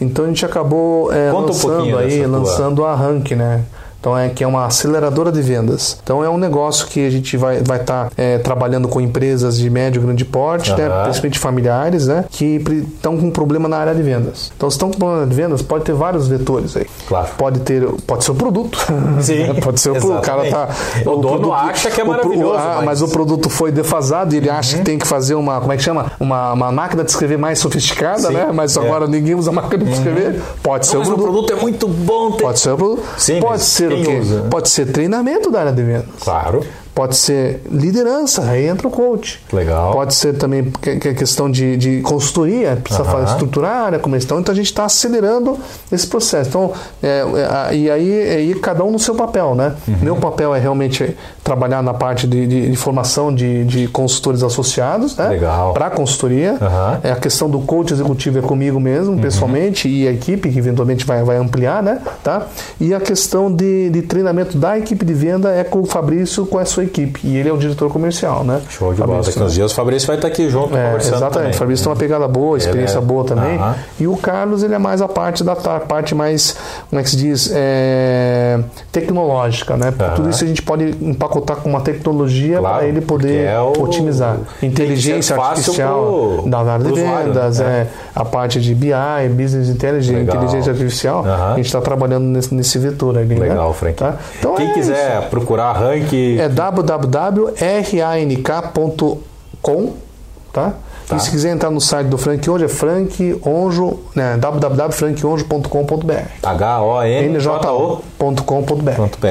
Speaker 2: então a gente acabou é,
Speaker 1: um
Speaker 2: lançando
Speaker 1: pouquinho
Speaker 2: aí,
Speaker 1: tua-
Speaker 2: lançando a Rank, né? Então é que é uma aceleradora de vendas. Então é um negócio que a gente vai vai estar tá, é, trabalhando com empresas de médio e grande porte, uhum. né, principalmente familiares, né, que estão com problema na área de vendas. Então se estão com problema de vendas, pode ter vários vetores aí.
Speaker 1: Claro.
Speaker 2: Pode ter, pode ser o produto.
Speaker 1: Sim.
Speaker 2: pode ser o produto. O cara tá
Speaker 1: o, o dono produto, acha que é maravilhoso,
Speaker 2: o, ah, mas... mas... o produto foi defasado e ele uhum. acha que tem que fazer uma, como é que chama? Uma, uma máquina de escrever mais sofisticada, Sim. né? Mas é. agora ninguém usa máquina de escrever. Uhum. Pode ser
Speaker 1: Não,
Speaker 2: o produto.
Speaker 1: o produto é muito bom.
Speaker 2: Tem... Pode ser o produto.
Speaker 1: Sim,
Speaker 2: pode ser o quê? Usa? Pode ser treinamento da área de vendas.
Speaker 1: Claro.
Speaker 2: Pode ser liderança, aí entra o coach.
Speaker 1: Legal.
Speaker 2: Pode ser também que, que questão de, de consultoria, precisa uhum. estruturar a área comercial. Então a gente está acelerando esse processo. Então, é, é, e aí, aí cada um no seu papel, né? Uhum. Meu papel é realmente trabalhar na parte de, de, de formação de, de, consultores associados, né?
Speaker 1: Legal.
Speaker 2: Para consultoria.
Speaker 1: Uhum.
Speaker 2: É a questão do coach executivo é comigo mesmo, uhum. pessoalmente, e a equipe que eventualmente vai, vai ampliar, né? Tá? E a questão de, de treinamento da equipe de venda é com o Fabrício, com a sua equipe. E ele é o diretor comercial, né?
Speaker 1: Show de bola. Daqui uns dias o Fabrício vai estar aqui junto
Speaker 2: é, Exatamente. Também. O Fabrício tem uma pegada boa, experiência é... boa também. Uhum. E o Carlos, ele é mais a parte da parte mais, como é que se diz, é, tecnológica, né? Tudo isso a gente pode empacotar com uma tecnologia claro, para ele poder é o... otimizar. Inteligência artificial da área de vendas, né? é, a parte de BI, Business Intelligence, Legal. inteligência artificial. A gente está trabalhando nesse, nesse vetor.
Speaker 1: Né? Legal, né? Frank. Tá? Então Quem é quiser isso. procurar rank.
Speaker 2: É www.rank.com, tá? Tá. E se quiser entrar no site do Frank Onjo, é frankonjo, né, www.frankonjo.com.br.
Speaker 1: H-O-N-J-O.com.br.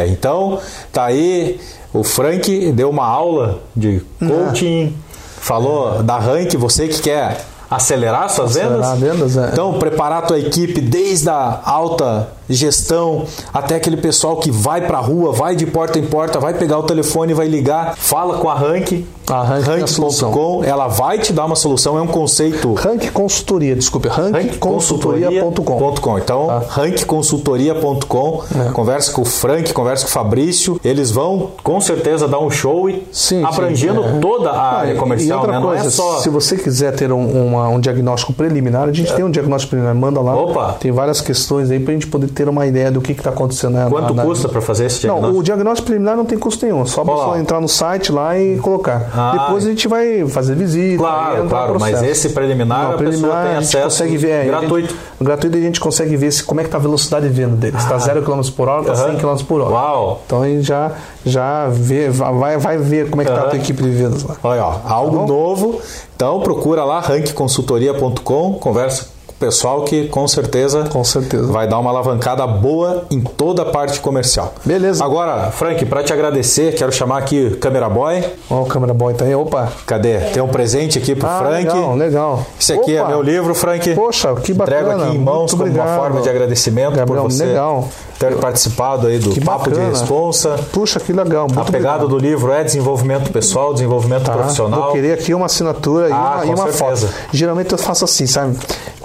Speaker 1: Então, tá aí, o Frank deu uma aula de coaching, falou da Rank, você que quer acelerar suas acelerar
Speaker 2: vendas. vendas é.
Speaker 1: Então, preparar a tua equipe desde a alta gestão, até aquele pessoal que vai para a rua, vai de porta em porta, vai pegar o telefone, vai ligar, fala com a Rank,
Speaker 2: a
Speaker 1: rank.com, ela vai te dar uma solução, é um conceito.
Speaker 2: Rank Consultoria, desculpe, rankconsultoria.com.
Speaker 1: Então, tá. rankconsultoria.com, é. conversa com o Frank, conversa com o Fabrício, eles vão com certeza dar um show e sim, abrangendo sim, é. toda a área comercial,
Speaker 2: e outra
Speaker 1: né?
Speaker 2: Coisa, Não é só... se você quiser ter um, uma, um diagnóstico preliminar, a gente é. tem um diagnóstico preliminar, manda lá.
Speaker 1: Opa.
Speaker 2: Tem várias questões aí para a gente poder ter uma ideia do que está acontecendo.
Speaker 1: Né, Quanto na, custa para fazer esse diagnóstico?
Speaker 2: Não, o diagnóstico preliminar não tem custo nenhum. Só para entrar no site lá e colocar. Ah, Depois a gente vai fazer visita.
Speaker 1: Claro, claro. Mas esse preliminar, não, a preliminar tem acesso
Speaker 2: consegue ver, gratuito. A gratuito a gente consegue ver se, como é que está a velocidade de venda dele. Se está 0 km por hora, está uhum. 100 km por hora.
Speaker 1: Uau!
Speaker 2: Então a gente já, já vê, vai, vai ver como é que está uhum. a tua equipe de vendas lá.
Speaker 1: Olha, ó, algo tá novo. Então procura lá, rankconsultoria.com, conversa pessoal que com certeza,
Speaker 2: com certeza
Speaker 1: vai dar uma alavancada boa em toda a parte comercial.
Speaker 2: Beleza.
Speaker 1: Agora, Frank, para te agradecer, quero chamar aqui o Câmera Boy.
Speaker 2: Ó, oh, o Câmera Boy tá aí. Opa.
Speaker 1: Cadê? Tem um presente aqui pro
Speaker 2: ah,
Speaker 1: Frank.
Speaker 2: Legal, legal.
Speaker 1: Esse aqui é Opa. é meu livro, Frank.
Speaker 2: Poxa, que bacana.
Speaker 1: Entrego aqui em mãos como uma forma de agradecimento Gabriel, por você.
Speaker 2: Legal
Speaker 1: ter participado aí do
Speaker 2: que
Speaker 1: Papo
Speaker 2: bacana.
Speaker 1: de Responsa.
Speaker 2: Puxa, que legal.
Speaker 1: a pegada obrigado. do livro é desenvolvimento pessoal, desenvolvimento tá. profissional.
Speaker 2: Eu queria aqui uma assinatura
Speaker 1: ah,
Speaker 2: e uma, e uma foto. Geralmente eu faço assim, sabe?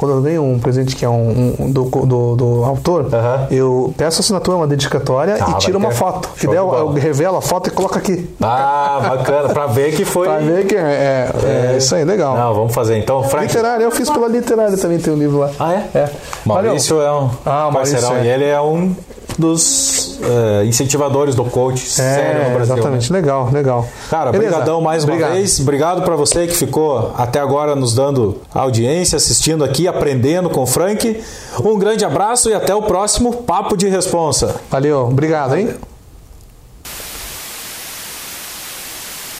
Speaker 2: Quando eu ganho um presente que é um, um do, do, do, autor, eu peço assinatura, uma dedicatória ah, e tiro uma foto. Que daí eu, eu, revelo a foto e coloco aqui.
Speaker 1: Ah, bacana. Pra ver que foi.
Speaker 2: pra ver que é, é, é, isso aí, legal.
Speaker 1: Não, vamos fazer então.
Speaker 2: Frank... Literário, eu fiz pela literária também, tem um livro lá.
Speaker 1: Ah, é? É. Maurício Valeu. é um ah, parceirão é. e ele é um dos uh, incentivadores do coach é, sério no Brasil.
Speaker 2: Exatamente, né? legal, legal.
Speaker 1: Cara, obrigadão mais uma Obrigado. vez. Obrigado para você que ficou até agora nos dando audiência, assistindo aqui, aprendendo com o Frank. Um grande abraço e até o próximo Papo de Responsa.
Speaker 2: Valeu, obrigado, hein?